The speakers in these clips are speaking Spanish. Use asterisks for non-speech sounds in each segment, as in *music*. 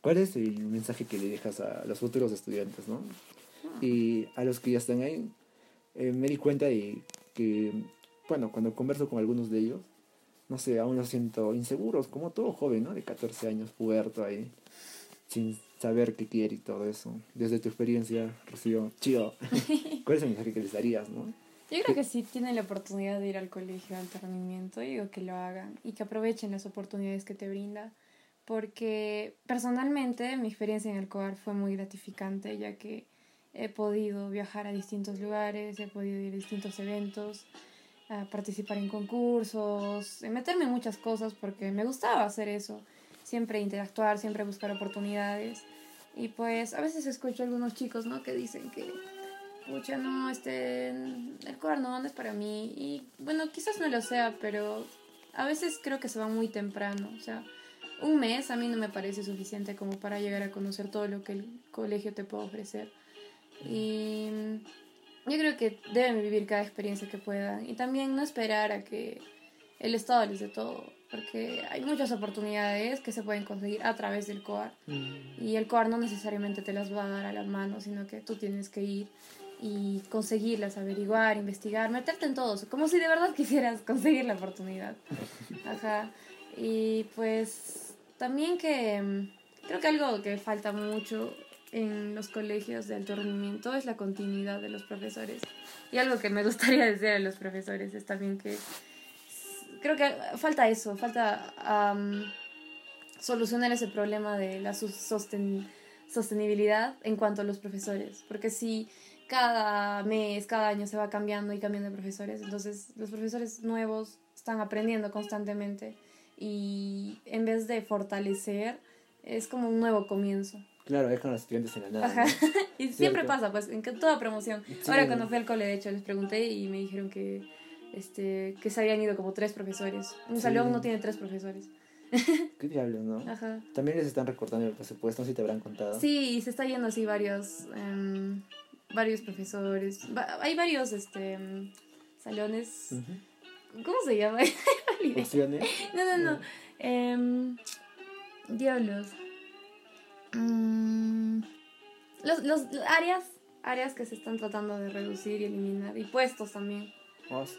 ¿Cuál es el mensaje que le dejas a los futuros estudiantes, no? Ah. Y a los que ya están ahí, eh, me di cuenta de que, bueno, cuando converso con algunos de ellos, no sé, aún los siento inseguros, como todo joven, ¿no? De 14 años, puerto ahí, sin saber qué quiere y todo eso. Desde tu experiencia, Rocío, chido, *laughs* *laughs* ¿cuál es el mensaje que les darías, no? Yo creo que si tienen la oportunidad de ir al colegio de alto rendimiento, digo que lo hagan y que aprovechen las oportunidades que te brinda, porque personalmente mi experiencia en el COAR fue muy gratificante, ya que he podido viajar a distintos lugares, he podido ir a distintos eventos, a participar en concursos, meterme en muchas cosas porque me gustaba hacer eso, siempre interactuar, siempre buscar oportunidades. Y pues a veces escucho a algunos chicos, ¿no? Que dicen que, pucha, no, este, el COAR no, no es para mí. Y bueno, quizás no lo sea, pero a veces creo que se va muy temprano. O sea, un mes a mí no me parece suficiente como para llegar a conocer todo lo que el colegio te puede ofrecer. Y yo creo que deben vivir cada experiencia que puedan y también no esperar a que el Estado les dé todo, porque hay muchas oportunidades que se pueden conseguir a través del COAR y el COAR no necesariamente te las va a dar a las manos, sino que tú tienes que ir y conseguirlas, averiguar, investigar, meterte en todo, como si de verdad quisieras *laughs* conseguir la oportunidad. Ajá. Y pues también que mm, creo que algo que falta mucho en los colegios de alto es la continuidad de los profesores. Y algo que me *laughs* gustaría decir a los profesores es también que creo que falta eso, falta am, solucionar ese problema de la sostenibilidad en cuanto a los profesores. Porque si cada mes, cada año se va cambiando y cambiando de profesores, entonces los profesores nuevos están aprendiendo constantemente y en vez de fortalecer, es como un nuevo comienzo. Claro, dejan a los estudiantes en la nada. Ajá. ¿no? *laughs* Y siempre pasa, pues, en toda promoción. Sí. Ahora cuando fui al cole, de hecho, les pregunté y me dijeron que, este, que se habían ido como tres profesores. Un Sí. salón no tiene tres profesores. *laughs* ¿Qué diablos, no? Ajá. También les están recortando el presupuesto, no sé si te habrán contado. Sí, y se está yendo así varios, em, varios profesores. Va- hay varios, este, em, salones. Ujú. ¿Cómo se llama? *laughs* Opciones. No, no, no. Em, diablos. Mm, los, los áreas, áreas que se están tratando de reducir y eliminar. Y puestos también.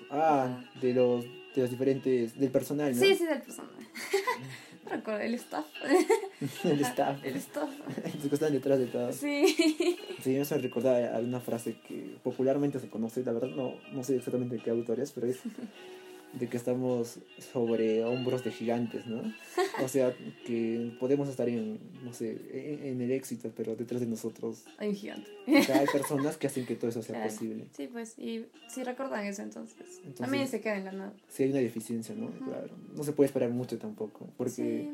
Ah, de los, de los diferentes, del personal, ¿no? Sí, sí, del personal. *laughs* No recuerdo, el staff. *laughs* el staff. El staff. Los que están detrás de todo. Sí. Sí, me hace recordar alguna frase que popularmente se conoce, la verdad no, no sé exactamente de qué autor es, pero es de que estamos sobre hombros de gigantes, ¿no? O sea, que podemos estar en, no sé, en, en el éxito, pero detrás de nosotros Hay un gigante. o sea, hay personas que hacen que todo eso sea Claro. posible. Sí, pues, y si recuerdan eso, entonces, Entonces- también se queda en la nada. Si hay una deficiencia, ¿no? Claro. No se puede esperar mucho tampoco, porque Sí,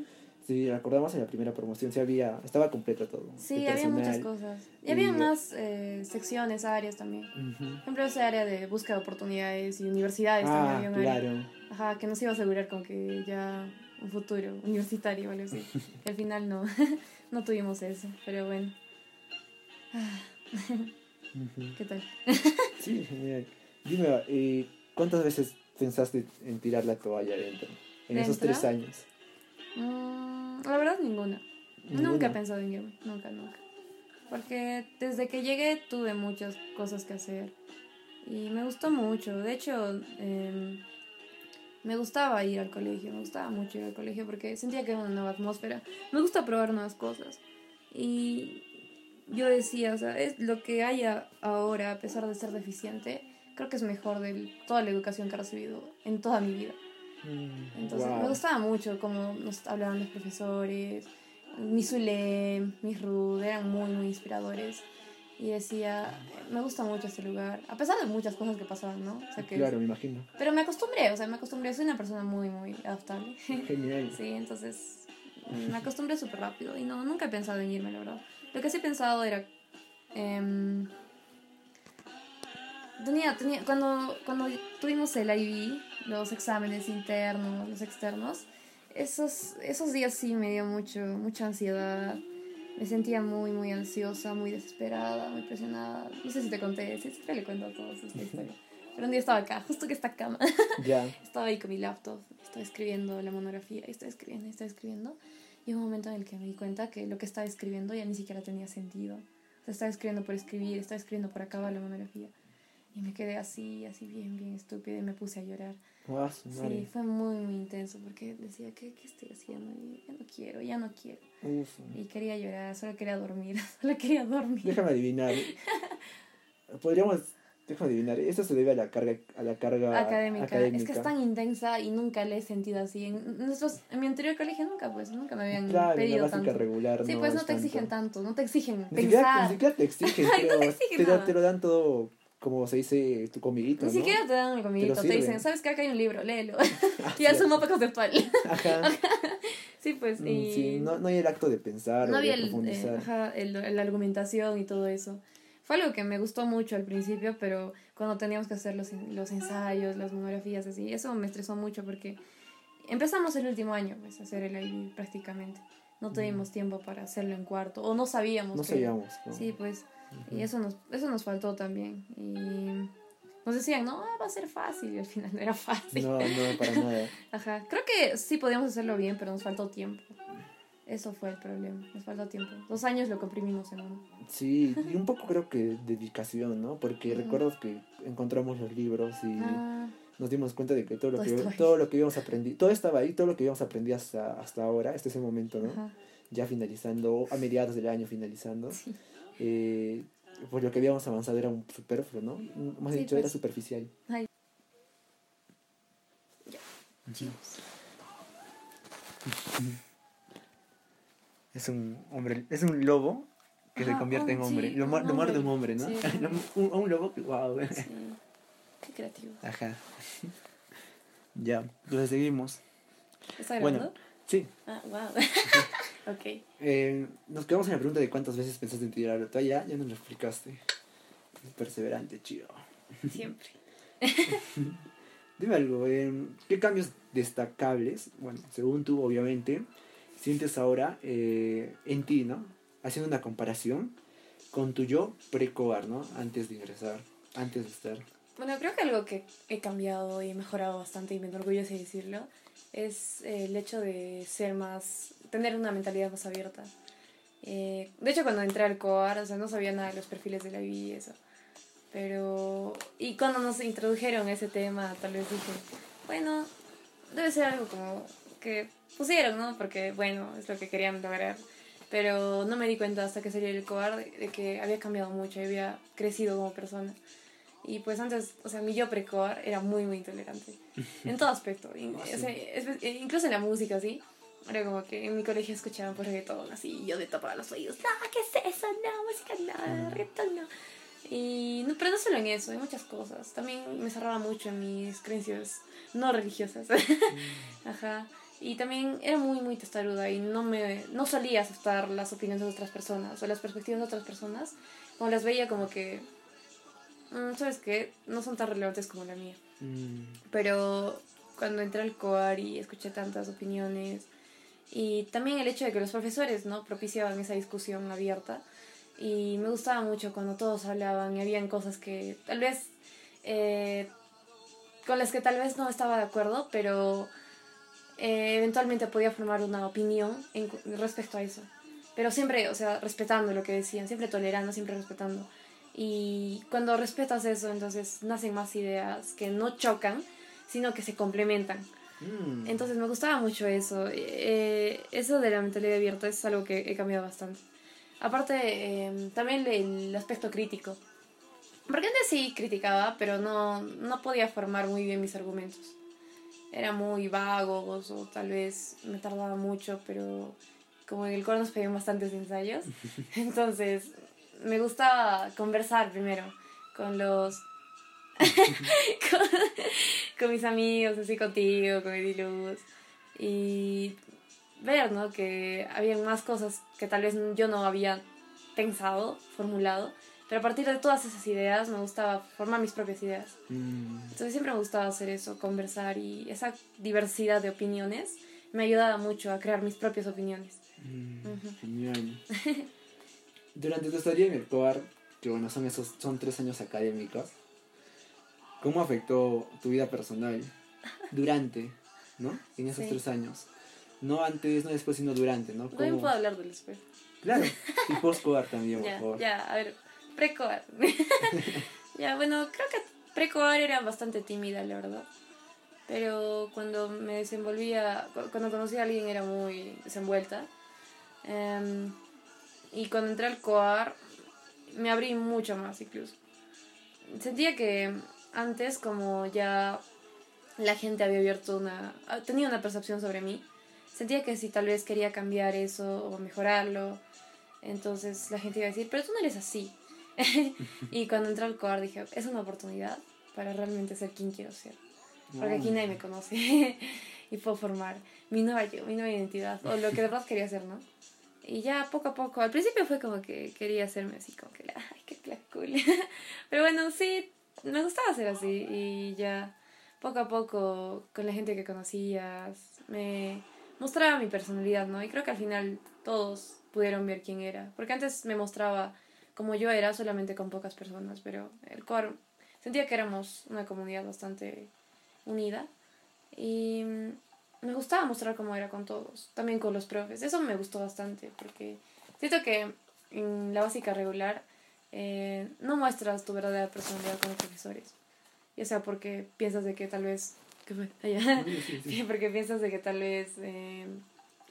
si recordamos en la primera promoción, sí había, estaba completo todo. sí había muchas cosas. Y y- había más eh, secciones, áreas también. Ujú. Por ejemplo, ese área de búsqueda de oportunidades y universidades también Ah, había un área. claro. Ajá, que nos iba a asegurar con que ya un futuro universitario o algo así. *laughs* Que al final no, *laughs* no tuvimos eso, pero bueno. ¿Qué tal? *laughs* Sí, genial. Dime, eh, ¿cuántas veces pensaste en tirar la toalla adentro? En esos ¿Dentro? tres años. Mm, la verdad, ninguna. Ninguna. Nunca he pensado en irme, nunca, nunca. Porque desde que llegué tuve muchas cosas que hacer y me gustó mucho. De hecho, em, me gustaba ir al colegio, me gustaba mucho ir al colegio porque sentía que era una nueva atmósfera. Me gusta probar nuevas cosas. Y yo decía, o sea, es lo que haya ahora, a pesar de ser deficiente, creo que es mejor de toda la educación que he recibido en toda mi vida. Mm, Entonces wow. me gustaba mucho cómo nos hablaban los profesores, mi Zulem, mis Rud, eran muy, muy inspiradores. Y decía, me gusta mucho este lugar, a pesar de muchas cosas que pasaban, ¿no? O sea que, Claro, me imagino. Pero me acostumbré, o sea, me acostumbré, soy una persona muy, muy adaptable. Genial. *laughs* sí, entonces me acostumbré súper rápido y no, nunca he pensado en irme, la verdad. Lo que sí he pensado era... em, tenía, tenía, cuando, cuando tuvimos el IB, los exámenes internos, los externos, esos, esos días sí me dio mucho, mucha ansiedad. Me sentía muy, muy ansiosa, muy desesperada, muy presionada. No sé si te conté, sí, siempre le cuento a todos esta historia. Pero un día estaba acá, justo que esta cama. *laughs* Ya. Estaba ahí con mi laptop, estaba escribiendo la monografía, estaba escribiendo, estaba escribiendo. Y hubo un momento en el que me di cuenta que lo que estaba escribiendo ya ni siquiera tenía sentido. O sea, estaba escribiendo por escribir, estaba escribiendo por acabar la monografía. Y me quedé así, así bien, bien estúpida y me puse a llorar. Ah. Sí, fue muy, muy intenso porque decía, ¿qué, qué estoy haciendo? Y ya no quiero, ya no quiero. Uf. Y quería llorar, solo quería dormir, *laughs* solo quería dormir. Déjame adivinar. *laughs* Podríamos. Déjame adivinar. Esto se debe a la carga, a la carga académica. académica. Es que es tan intensa y nunca la he sentido así. En, nuestros, en mi anterior colegio nunca, pues, nunca me habían Claro, la pedido básica tanto. regular. Sí, no pues no te exigen tanto, no te exigen Ni siquiera, pensar. ni siquiera te exigen, *laughs* Ay, no creo. te exigen te, nada. te lo dan todo, como se dice, tu comidito, Ni ¿no? siquiera te dan el comidito, te, sirven. dicen, ¿sabes qué? Acá hay un libro, léelo. *laughs* Ah, y es cierto. un mapa conceptual. Ajá. sí, pues, Mm, y... sí, no, no hay el acto de pensar no había el, eh, ajá, el- la argumentación y todo eso. Fue algo que me gustó mucho al principio, pero cuando teníamos que hacer los, los ensayos, las monografías, así, eso me estresó mucho porque empezamos el último año, pues, a hacer el IB prácticamente. No tuvimos tiempo para hacerlo en cuarto, o no sabíamos. no que- sabíamos. ¿no? Sí, pues, Ujú. y eso nos, eso nos faltó también. Y nos decían, no, va a ser fácil, y al final no era fácil. No, no, para *laughs* nada. Ajá, creo que sí podíamos hacerlo bien, pero nos faltó tiempo. Eso fue el problema, nos faltó tiempo. Dos años lo comprimimos en uno. Sí, y un poco creo que dedicación, ¿no? Porque Ujú. recuerdo que encontramos los libros y Ah, nos dimos cuenta de que todo lo Todo que, todo lo que habíamos aprendido, todo estaba ahí, todo lo que habíamos aprendido hasta, hasta ahora, hasta ese momento, ¿no? ajá, Ya finalizando, a mediados del año finalizando, sí. Eh, pues lo que habíamos avanzado era un superfluo, ¿no? Más Sí, dicho, era pues. superficial. Ay. Es un hombre, es un lobo que se convierte en hombre. sí, lo, lo muerde un hombre. ¿no? Sí, *laughs* un un, lobo que, wow. Sí. Qué creativo. Ajá. Ya, entonces seguimos. ¿Está Bueno. grabando? Sí, Ah, wow. Ok. eh, nos quedamos en la pregunta de cuántas veces pensaste en tirar la toalla. Ya nos lo explicaste. Perseverante, chido. Siempre. *laughs* Dime algo, eh, ¿qué cambios destacables, bueno, según tú obviamente, sientes ahora eh, en ti, ¿no? Haciendo una comparación con tu yo precoar, ¿no? Antes de ingresar, antes de estar. Bueno, creo que algo que he cambiado y he mejorado bastante y me enorgullece decirlo es eh, el hecho de ser más, tener una mentalidad más abierta. Eh, de hecho, cuando entré al COAR, o sea, no sabía nada de los perfiles de la vida y eso. Pero, y cuando nos introdujeron ese tema, tal vez dije, bueno, debe ser algo como que pusieron, ¿no? Porque, bueno, es lo que querían lograr. Pero no me di cuenta hasta que salí del COAR de, de que había cambiado mucho y había crecido como persona. Y pues antes, o sea, mi yo precoar era muy, muy intolerante. En todo aspecto. In- Ah, o sea, eh, incluso en la música, ¿sí? Era como que en mi colegio escuchaban por reggaetón, así, y yo de tapar los oídos. ¡Ah, qué es eso! No, música no, reggaetón no. Y no, pero no solo en eso, hay muchas cosas. También me cerraba mucho en mis creencias no religiosas. *laughs* Ajá. Y también era muy, muy testaruda y no me no solía aceptar las opiniones de otras personas o las perspectivas de otras personas. Como las veía como que, mm, ¿sabes qué? No son tan relevantes como la mía. Mm, Pero cuando entré al COAR y escuché tantas opiniones y también el hecho de que los profesores no propiciaban esa discusión abierta y me gustaba mucho cuando todos hablaban y habían cosas que tal vez eh, con las que tal vez no estaba de acuerdo pero eh, eventualmente podía formar una opinión en, respecto a eso pero siempre o sea respetando lo que decían siempre tolerando siempre respetando y cuando respetas eso entonces nacen más ideas que no chocan sino que se complementan mm. entonces me gustaba mucho eso. Eh, eso de la mentalidad abierta es algo que he cambiado bastante. Aparte, eh, también el aspecto crítico. Porque antes sí criticaba, pero no, no podía formar muy bien mis argumentos. Eran muy vagos o tal vez me tardaba mucho, pero como en el coro nos pedían bastantes ensayos, *laughs* entonces me gustaba conversar primero con los *laughs* *laughs* con, con mis amigos, así contigo, con Ediluz, y ver, ¿no? Que habían más cosas que tal vez yo no había pensado, formulado, pero a partir de todas esas ideas me gustaba formar mis propias ideas. Mm, Entonces siempre me gustaba hacer eso, conversar y esa diversidad de opiniones me ayudaba mucho a crear mis propias opiniones. mm. Genial. *laughs* Durante tu estadía en el COAR, que bueno, son esos, son tres años académicos, ¿cómo afectó tu vida personal durante, ¿no? En esos Sí. tres años. No antes, no después, sino durante, ¿no? También puedo hablar del después. Claro, *laughs* y post-coar también, por ya, favor. Ya, a ver, precoar. *laughs* ya, bueno, creo que precoar era bastante tímida, la verdad. Pero cuando me desenvolvía, cuando conocí a alguien era muy desenvuelta. Em, y cuando entré al coar, me abrí mucho más incluso. Sentía que antes, como ya la gente había abierto una. tenía una percepción sobre mí, sentía que si tal vez quería cambiar eso o mejorarlo, entonces la gente iba a decir, pero tú no eres así. *laughs* y cuando entré al coar dije, es una oportunidad para realmente ser quien quiero ser. Porque aquí nadie me conoce *laughs* y puedo formar mi nueva yo, mi nueva identidad, o lo que de verdad quería ser, ¿no? Y ya poco a poco, al principio fue como que quería hacerme así, como que, ay, qué cool. *laughs* Pero bueno, sí, me gustaba ser así y ya poco a poco con la gente que conocías me mostraba mi personalidad, ¿no? Y creo que al final todos pudieron ver quién era. Porque antes me mostraba como yo era solamente con pocas personas, pero el core sentía que éramos una comunidad bastante unida y me gustaba mostrar cómo era con todos, también con los profes. Eso me gustó bastante porque siento que en la básica regular eh, no muestras tu verdadera personalidad con los profesores. Ya sea porque piensas de que tal vez... ¿Qué fue? *laughs* Allá. *laughs* porque piensas de que tal vez eh,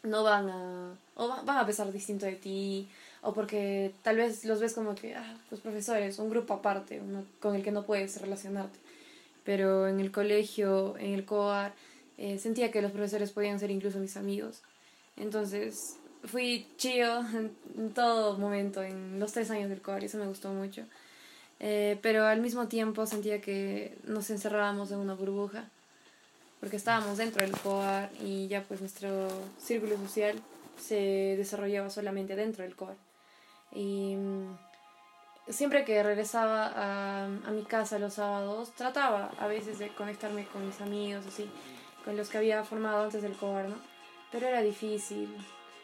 no van a... o van a pensar distinto de ti o porque tal vez los ves como que, ah, los profesores, un grupo aparte, uno con el que no puedes relacionarte. Pero en el colegio, en el COAR, eh, sentía que los profesores podían ser incluso mis amigos. Entonces, fui chido en, todo momento, en los tres años del COAR, y eso me gustó mucho. Eh, pero al mismo tiempo sentía que nos encerrábamos en una burbuja, porque estábamos dentro del COAR y ya pues nuestro círculo social se desarrollaba solamente dentro del COAR. Y mm, siempre que regresaba a, a, mi casa los sábados, trataba a veces de conectarme con mis amigos, así, con los que había formado antes del COAR, ¿no? Pero era difícil.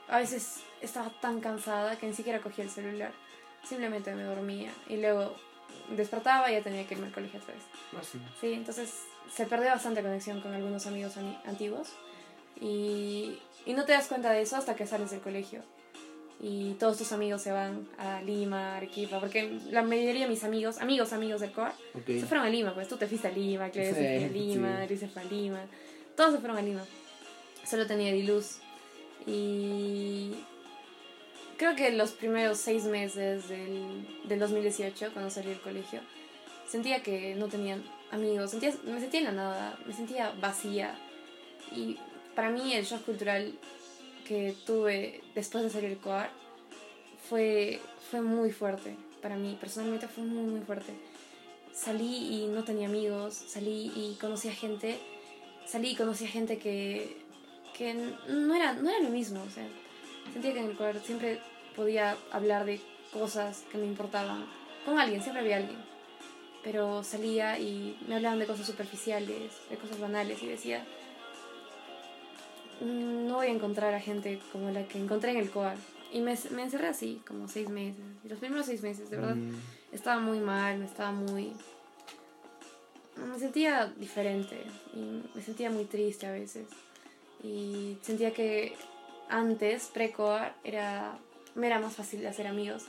A veces estaba tan cansada que ni siquiera cogía el celular. Simplemente me dormía. Y luego despertaba y ya tenía que irme al colegio otra vez. Ah, sí. entonces se perdió bastante conexión con algunos amigos antiguos. Y, y no te das cuenta de eso hasta que sales del colegio y todos tus amigos se van a Lima, Arequipa, porque la mayoría de mis amigos, amigos, amigos del COR, se fueron a Lima, pues tú te fuiste a Lima, Claudia se fue a Lima, sí. se fue a Lima, todos se fueron a Lima. Solo tenía Diluz. Y creo que los primeros seis meses del, del 2018, cuando salí del colegio, sentía que no tenían amigos, sentía, me sentía en la nada, me sentía vacía. Y para mí el shock cultural que tuve después de salir del COAR fue, fue muy fuerte para mí, personalmente fue muy, muy fuerte. Salí y no tenía amigos, salí y conocí gente, salí y conocí a gente que, que no, era, no era lo mismo, o sea, sentía que en el COAR siempre podía hablar de cosas que me importaban con alguien, siempre había alguien. Pero salía y me hablaban de cosas superficiales, de cosas banales y decía, no voy a encontrar a gente como la que encontré en el COAR. Y me, me encerré así, como seis meses. Y los primeros seis meses, de verdad, mm. estaba muy mal, me estaba muy... Me sentía diferente y me sentía muy triste a veces. Y sentía que antes, pre-COAR, era, me era más fácil hacer amigos.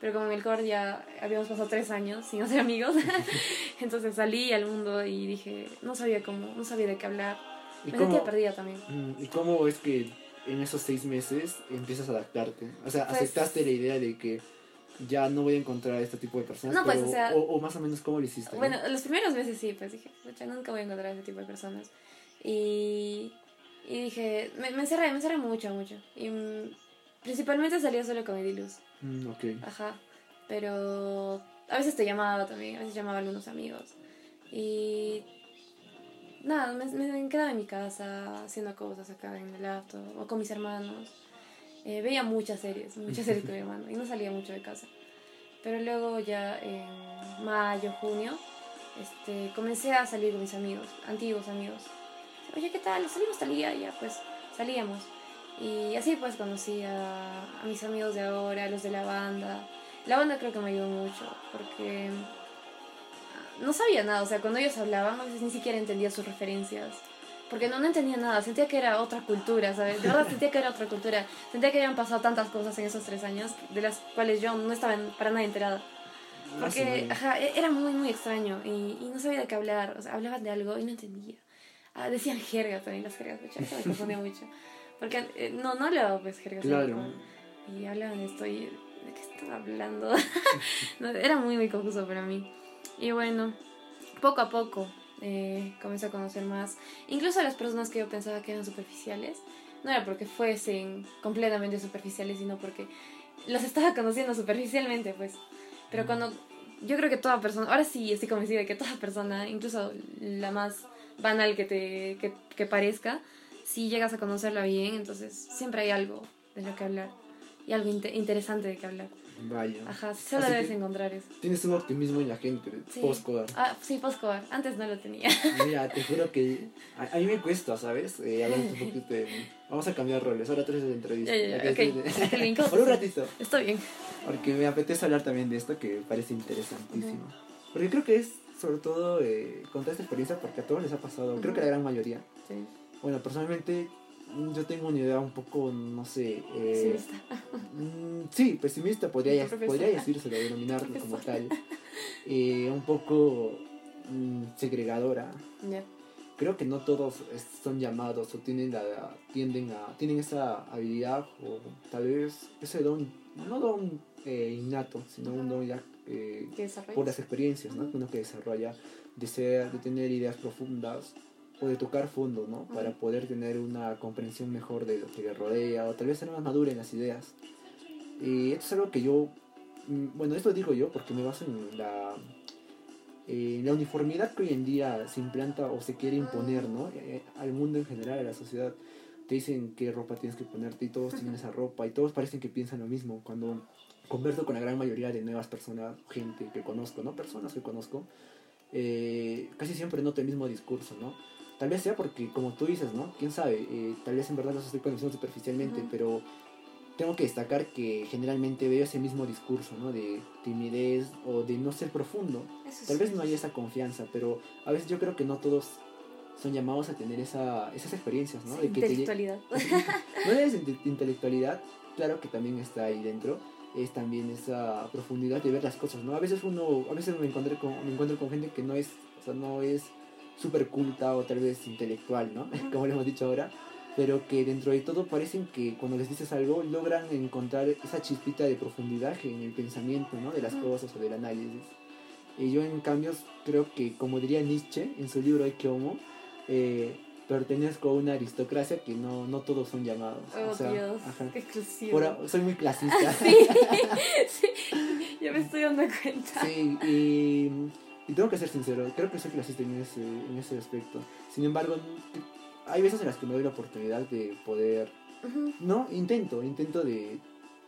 Pero como en el COAR ya habíamos pasado tres años sin hacer amigos, *laughs* *laughs* entonces salí al mundo y dije, no sabía cómo, no sabía de qué hablar ¿Y Me cómo, perdida también. Mm, ¿Y cómo es que en esos seis meses empiezas a adaptarte? O sea, pues ¿aceptaste la idea de que ya no voy a encontrar a este tipo de personas? No, pues, o, sea, o, más o menos cómo lo hiciste. Bueno, los primeros meses sí, pues dije, nunca voy a encontrar a ese tipo de personas. Y, y dije, me, me, encerré, me encerré mucho, mucho. Y mm, principalmente salía solo con Ediluz. Mm, ok. Ajá. Pero a veces te llamaba también, a veces llamaba a algunos amigos. Y nada, me, me, quedaba en mi casa haciendo cosas acá en el laptop o con mis hermanos. Eh, veía muchas series, muchas series con mi hermano y no salía mucho de casa. Pero luego ya en mayo, junio, este, comencé a salir con mis amigos, antiguos amigos. Oye, ¿qué tal? Salimos tal día ya pues salíamos. Y así pues conocí a, mis amigos de ahora, a los de la banda. La banda creo que me ayudó mucho porque no sabía nada, o sea, cuando ellos hablaban, ni siquiera entendía sus referencias. Porque no, no entendía nada, sentía que era otra cultura, ¿sabes? De verdad sentía que era otra cultura, sentía que habían pasado tantas cosas en esos tres años, de las cuales yo no estaba para nada enterada. Porque, ajá, e, era muy, muy extraño y, y, no sabía de qué hablar, o sea, hablaban de algo y no entendía. Ah, decían jerga también, las jergas, eso me confundía mucho. Porque eh, no, no hablaba pues jergas. Claro. Y hablaban de esto y de qué están hablando. *laughs* no, era muy, muy confuso para mí. Y bueno, poco a poco eh, comencé a conocer más. Incluso a las personas que yo pensaba que eran superficiales. No era porque fuesen completamente superficiales, sino porque los estaba conociendo superficialmente, pues. Pero cuando yo creo que toda persona, ahora sí estoy convencida de que toda persona, incluso la más banal que te que, que parezca, si llegas a conocerla bien, entonces siempre hay algo de lo que hablar y algo interesante de que hablar. Vaya. Ajá, solo debes encontrar eso. Tienes un optimismo en la gente, Sí. post-Cobar. Ah, sí, post-cobar. Antes no lo tenía. *laughs* Mira, te juro que a, a mí me cuesta, ¿sabes? Eh, un poquito de... Vamos a cambiar roles, ahora tú eres entrevista. Ya, ya, ya, de- El link. *laughs* Por un ratito. Está bien. Porque me apetece hablar también de esto que parece interesantísimo. Porque creo que es, sobre todo, eh, contar esta experiencia porque a todos les ha pasado, creo que la gran mayoría. Sí. Bueno, personalmente yo tengo una idea un poco, no sé... Eh, está. mm, sí, pesimista podría, podría decírselo, denominarlo como tal. Eh, un poco mm, segregadora. Creo que no todos son llamados o tienen la, tienden a, tienen esa habilidad o tal vez ese don, no don eh, innato, sino un don ya eh, por las experiencias ¿no? uno que desarrolla, de, ser, de tener ideas profundas o de tocar fondo, ¿no? Para poder tener una comprensión mejor de lo que le rodea o tal vez ser más madura en las ideas. Y esto es algo que yo, mm, bueno, esto digo yo porque me baso en la, en la uniformidad que hoy en día se implanta o se quiere imponer, ¿no? Eh, al mundo en general, a la sociedad. Te dicen qué ropa tienes que ponerte y todos tienen esa ropa y todos parecen que piensan lo mismo. Cuando converso con la gran mayoría de nuevas personas, gente que conozco, ¿no? Personas que conozco, eh, casi siempre noto el mismo discurso, ¿no? Tal vez sea porque, como tú dices, ¿no? ¿Quién sabe? Eh, tal vez en verdad los estoy conociendo superficialmente, pero tengo que destacar que generalmente veo ese mismo discurso, ¿no? De timidez o de no ser profundo. Eso Tal sí. vez no haya esa confianza, pero a veces yo creo que no todos son llamados a tener esa, esas experiencias, ¿no? Sí, De que te lle- Intelectualidad. *laughs* no es inte- intelectualidad, claro que también está ahí dentro, es también esa profundidad de ver las cosas, ¿no? A veces uno, a veces me encontré con, me encuentro con gente que no es, o sea, no es súper culta o tal vez intelectual, ¿no? *laughs* Como le hemos dicho ahora, pero que dentro de todo parecen que cuando les dices algo logran encontrar esa chispita de profundidad en el pensamiento, ¿no? De las cosas o del análisis. Y yo en cambio creo que, como diría Nietzsche en su libro Ecce Homo, eh, pertenezco a una aristocracia que no, no todos son llamados. Oh, o sea, Dios. ajá. Qué exclusivo. Por soy muy clasista. Sí, *laughs* *laughs* sí, ya me estoy dando cuenta. Sí, y, y tengo que ser sincero, creo que soy clasista en ese, en ese aspecto. Sin embargo, hay veces en las que me doy la oportunidad de poder... Ujú. No, intento, intento de,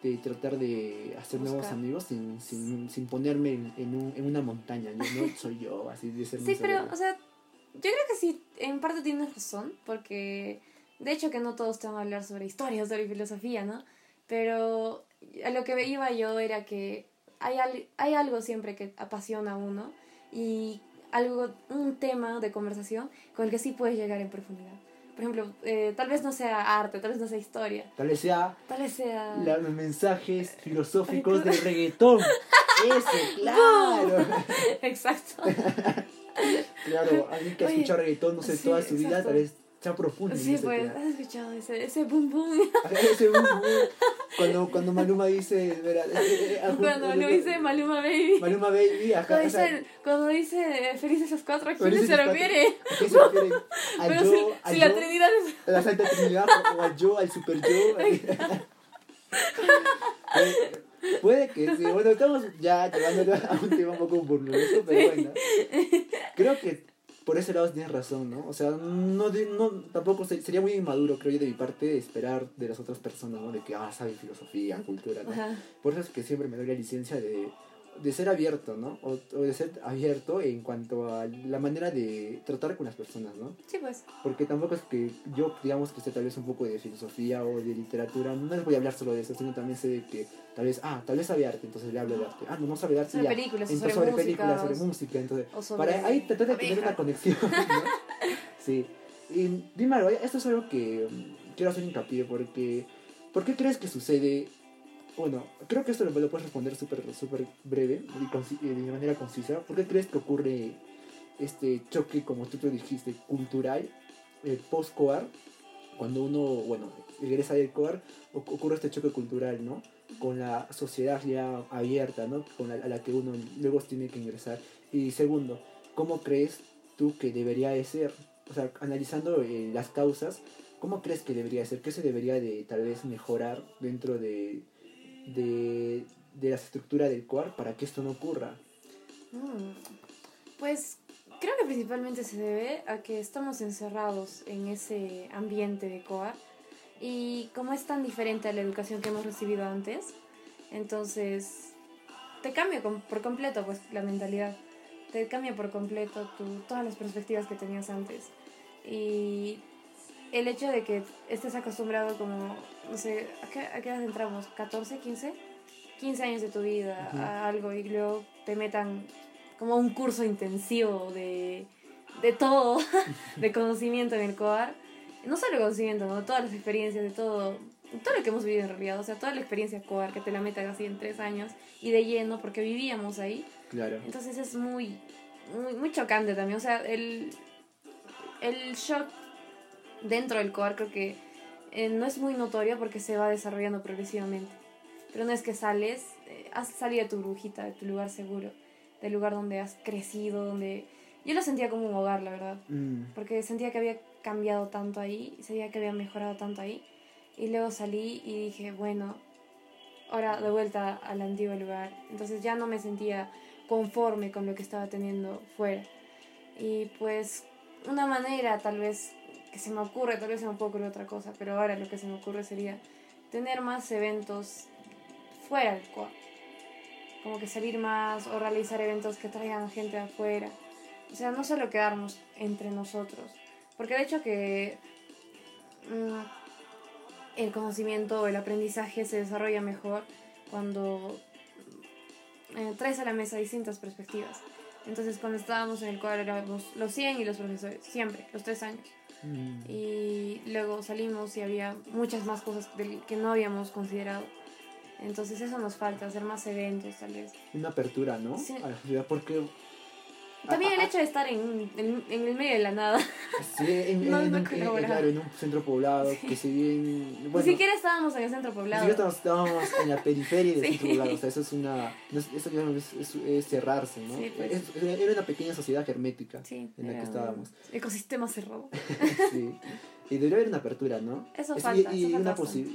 de tratar de hacer nuevos Buscar. amigos sin, sin, sin ponerme en, en, un- en una montaña. Yo no soy yo, así de ser Sí, pero, o sea, yo creo que sí, en parte tienes razón, porque de hecho que no todos te van a hablar sobre historia, sobre filosofía, ¿no? Pero a lo que iba yo era que hay, al- hay algo siempre que apasiona a uno y algo, un tema de conversación con el que sí puedes llegar en profundidad. Por ejemplo, eh, tal vez no sea arte, tal vez no sea historia, Tal vez sea tal vez sea... la- los mensajes filosóficos del reggaetón. Ese, *laughs* claro. *laughs* Exacto. *laughs* Claro, alguien que ha escuchado reggaetón, no sé, sí, toda su vida, exacto. tal vez en Sí, pues, has escuchado ese, ese boom boom. Ese boom, boom. cuando, cuando Maluma dice, verá, eh, eh, eh, Cuando lo dice Maluma Baby. Maluma Baby, acá, Cuando dice, cuando dice felices los cuatro, ¿a quién se *laughs* refiere? ¿a qué se refieren? ¿Al Pero yo, si, al si la yo, Trinidad es... a la Santa Trinidad o, yo, al super yo? *laughs* Eh, Puede que sí, bueno, estamos ya llevándolo *laughs* a un tema un poco burloso, pero bueno. Creo que por ese lado tienes razón, ¿no? O sea, no, no tampoco se- sería muy inmaduro, creo yo, de mi parte, esperar de las otras personas, ¿no? De que, ah, saben filosofía, cultura, ¿no? Ajá. Por eso es que siempre me doy la licencia de, de ser abierto, ¿no? O, o de ser abierto en cuanto a la manera de tratar con las personas, ¿no? Sí, pues. Porque tampoco es que yo, digamos, que sé tal vez un poco de filosofía o de literatura, no les voy a hablar solo de eso, sino también sé de que tal vez, ah, tal vez sabe arte, entonces le hablo de arte. Ah, no, no sabe de arte, Sobre ya. películas, entonces sobre películas, música, sobre música, entonces... O sobre Para ahí tratar de tener una conexión, ¿no? *laughs* Sí. Y dime algo, esto es algo que mm, quiero hacer hincapié porque... ¿Por qué crees que sucede bueno, creo que esto lo, puedes responder súper super breve y, de manera concisa. ¿Por qué crees que ocurre este choque, como tú te dijiste, cultural, el post-coar? Cuando uno, bueno, regresa del coar, ocurre este choque cultural, ¿no? Con la sociedad ya abierta, ¿no? Con la, a la que uno luego tiene que ingresar. Y segundo, ¿cómo crees tú que debería de ser? O sea, analizando eh, las causas, ¿cómo crees que debería ser? ¿Qué se debería de tal vez mejorar dentro de de, de la estructura del core para que esto no ocurra? Mm, pues creo que principalmente se debe a que estamos encerrados en ese ambiente de COAR y como es tan diferente a la educación que hemos recibido antes, entonces te cambia por completo pues la mentalidad, te cambia por completo tu, todas las perspectivas que tenías antes. Y el hecho de que estés acostumbrado como, no sé, ¿a qué, a qué edad entramos? ¿14, 15? 15 años de tu vida a algo y luego te metan como un curso intensivo de, de todo, *laughs* de conocimiento en el COAR. No solo conocimiento, ¿no? todas las experiencias, de todo, todo lo que hemos vivido en realidad, o sea, toda la experiencia COAR que te la metan así en tres años y de lleno porque vivíamos ahí. Claro. Entonces es muy, muy, muy chocante también, o sea, el, el shock dentro del core creo que eh, no es muy notorio porque se va desarrollando progresivamente. Pero no es que sales, eh, has salido de tu brujita, de tu lugar seguro, del lugar donde has crecido, donde... Yo lo sentía como un hogar, la verdad. Mm. Porque sentía que había cambiado tanto ahí, sentía que había mejorado tanto ahí. Y luego salí y dije, bueno, ahora de vuelta al antiguo lugar. Entonces ya no me sentía conforme con lo que estaba teniendo fuera. Y pues una manera tal vez que se me ocurre, tal vez se me puede ocurrir otra cosa, pero ahora lo que se me ocurre sería tener más eventos fuera del COA. Como que salir más o realizar eventos que traigan gente afuera. O sea, no solo quedarnos entre nosotros. Porque de hecho que mm, el conocimiento o el aprendizaje se desarrolla mejor cuando eh, traes a la mesa distintas perspectivas. Entonces cuando estábamos en el COA éramos los 100 y los profesores, siempre, los tres años. Mm. Y luego salimos y había muchas más cosas que no habíamos considerado. Entonces eso nos falta, hacer más eventos tal vez. Una apertura, ¿no? Sí. A la ciudad, porque... También el hecho de estar en, en, en el medio de la nada. *laughs* Sí, en, No, en, no en- colaborar. claro, en un centro poblado, que si bien... Ni Bueno, siquiera estábamos en el centro ni poblado. siquiera estábamos, estábamos en la periferia del Sí. centro poblado, o sea, eso es una... Eso es, es- es cerrarse, ¿no? Sí, pues. Es- era una pequeña sociedad hermética Sí, en la que estábamos. Ecosistema cerrado. *laughs* sí. Y debería haber una apertura, ¿no? Eso Es- falta, y, y eso falta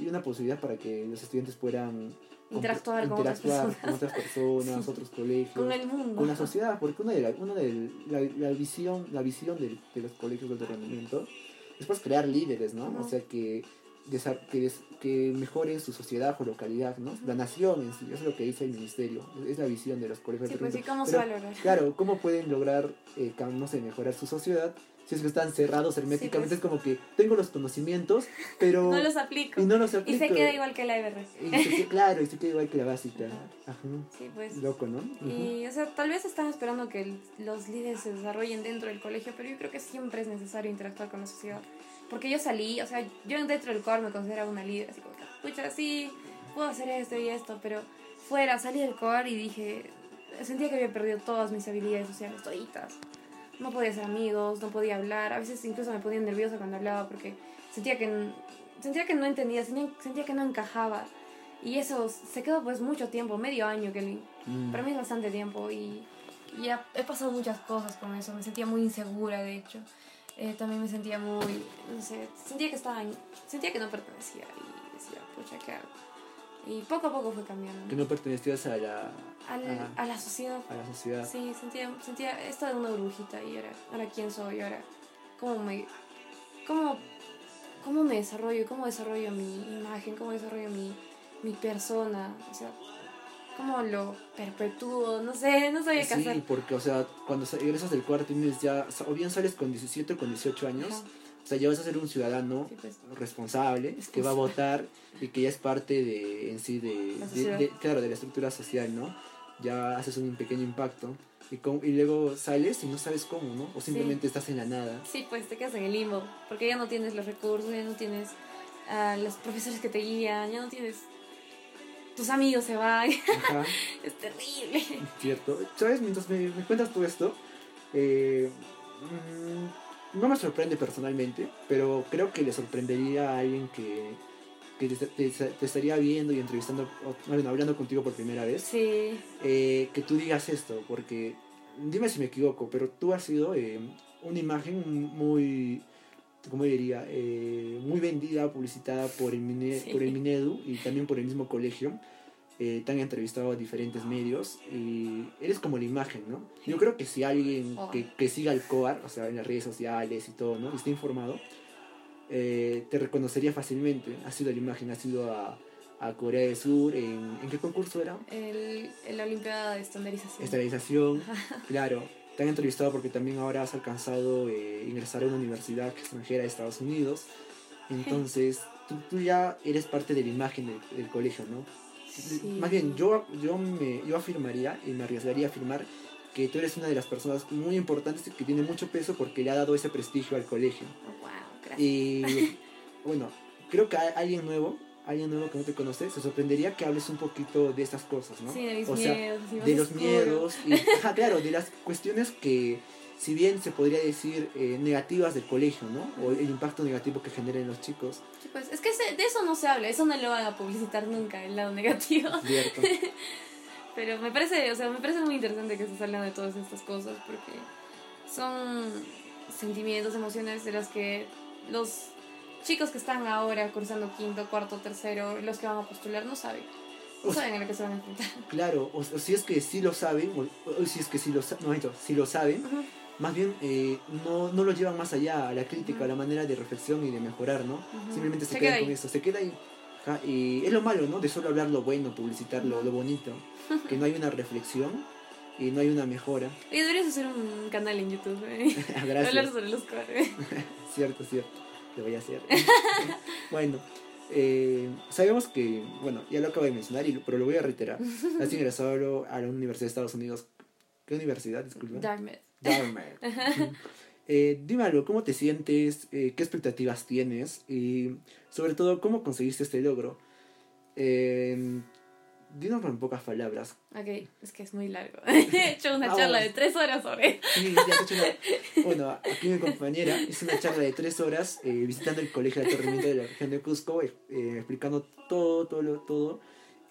una y posibilidad para que los estudiantes puedan Interactuar con otras interactuar personas. con otras *laughs* personas, otros colegios, Con el mundo. con la sociedad, porque una de la, una de la, la visión, la visión del- de, los colegios de alto rendimiento es pues crear líderes, ¿no? Ujú. O sea que que, des- que mejoren su sociedad o localidad, ¿no? La nación en sí, eso es lo que dice el ministerio, es la visión de los colegios Sí, de pues sí, ¿cómo se Pero, va a lograr? Claro, ¿cómo pueden lograr, eh, no sé, mejorar su sociedad si es que están cerrados herméticamente? pues. Es como que tengo los conocimientos, pero... No los aplico. y no los Y aplico. se queda igual que la IBR. Y se claro, y se queda igual que la básica. Ajá. Sí, pues. Loco, ¿no? Y, o sea, tal vez están esperando que los líderes se desarrollen dentro del colegio, pero yo creo que siempre es necesario interactuar con la sociedad. Porque yo salí, o sea, yo dentro del core me consideraba una líder, así como, pucha, sí, puedo hacer esto y esto, pero fuera, salí del core y dije, sentía que había perdido todas mis habilidades sociales, toditas. No podía hacer amigos, no podía hablar, a veces incluso me ponía nerviosa cuando hablaba porque sentía que, sentía que no entendía, sentía, sentía que no encajaba. Y eso se quedó pues mucho tiempo, medio año, Kelvin. Mm. Para mí es bastante tiempo y, y ya he pasado muchas cosas con eso. Me sentía muy insegura, de hecho. Eh, también me sentía muy, no sé, sentía que estaba, en- sentía que no pertenecía y decía, pucha, ¿qué hago? Y poco a poco fue cambiando. Que no pertenecías a la, Al- Ajá. a la sociedad. a la sociedad. Sí, sentía, sentía esto de una burbujita y ahora, ahora quién soy, ahora cómo me, cómo, cómo me desarrollo, cómo desarrollo mi imagen, cómo desarrollo mi, mi persona, o sea, cómo lo perpetúo, no sé, no sabía qué Sí, hacer. porque, o sea, cuando sa- egresas del cuarto tienes ya, o bien sales con 17 o con 18 años, Ajá, o sea, ya vas a ser un ciudadano sí, pues. responsable, que va a votar y que ya es parte de, en sí, de, claro, de la estructura social, ¿no? Ya haces un pequeño impacto Y, con, y luego sales y no sabes cómo, ¿no? O simplemente estás en la nada. Sí, pues te quedas en el limbo, porque ya no tienes los recursos, ya no tienes a los profesores que te guían, ya no tienes... Tus amigos se van. *laughs* es terrible. Cierto. ¿Sabes? Mientras me, me cuentas todo esto, eh, mm, no me sorprende personalmente, pero creo que le sorprendería a alguien que, que te, estaría viendo y entrevistando, bueno, hablando contigo por primera vez, sí. Eh, que tú digas esto, porque dime si me equivoco, pero tú has sido eh, una imagen muy, ¿cómo diría? Eh, muy vendida, publicitada por el, por el Minedu y también por el mismo colegio. Te han entrevistado a diferentes medios y eres como la imagen, ¿no? Yo creo que si alguien oh. que, que, siga el COAR, o sea, en las redes sociales y todo, ¿no? Y esté informado, eh, te reconocería fácilmente. Ha sido la imagen, ha sido a, a Corea del Sur. ¿En, ¿en qué concurso era? El, la Olimpiada de Estandarización. Estandarización, *laughs* claro. Te han entrevistado porque también ahora has alcanzado eh, ingresar a una universidad extranjera de Estados Unidos. *laughs* Entonces, tú, tú ya eres parte de la imagen del, colegio, ¿no? Más bien, yo, yo, me, yo afirmaría y me arriesgaría a afirmar que tú eres una de las personas muy importantes que tiene mucho peso porque le ha dado ese prestigio al colegio. Y *laughs* bueno, creo que alguien nuevo, alguien nuevo que no te conoce, se sorprendería que hables un poquito de estas cosas, ¿no? Sí, de o sea, de los miedos, y, *laughs* claro, de las cuestiones que, si bien se podría decir eh, negativas del colegio, ¿no? O el impacto negativo que genera en los chicos. Sí, pues es que de eso no se habla, eso no lo van a publicitar nunca, el lado negativo. Cierto. *laughs* Pero me parece, o sea, me parece muy interesante que se salgan de todas estas cosas porque son sentimientos, emociones de las que los chicos que están ahora cursando quinto, cuarto, tercero, los que van a postular, no saben. No saben a lo que se van a enfrentar. Claro, o, si es que sí lo saben, o, si es que sí lo, no, si lo saben, más bien eh, no, no lo llevan más allá a la crítica, a la manera de reflexión y de mejorar, ¿no? Simplemente se, quedan con eso, se queda ahí. Y es lo malo, ¿no? De solo hablar lo bueno, publicitar lo, lo bonito, que no hay una reflexión y no hay una mejora. *laughs* Y deberías hacer un canal en YouTube, ¿eh? *laughs* Gracias. Hablar sobre los *laughs* cierto, cierto lo voy a hacer. bueno, eh, sabemos que, bueno, ya lo acabo de mencionar, pero lo voy a reiterar. Has ingresado a la Universidad de Estados Unidos. ¿Qué universidad? Disculpa. Dartmouth. Dartmouth. *laughs* eh, dime algo, ¿cómo te sientes? Eh, ¿Qué expectativas tienes? Y sobre todo, ¿cómo conseguiste este logro? Eh, Dinos en pocas palabras. Ok, es que es muy largo. *laughs* *laughs* he hecho una ah, charla de tres horas sobre. Sí, ya he una... Bueno, aquí mi compañera hizo una charla de tres horas eh, visitando el colegio de aterramiento de la región de Cusco, eh, explicando todo, todo, todo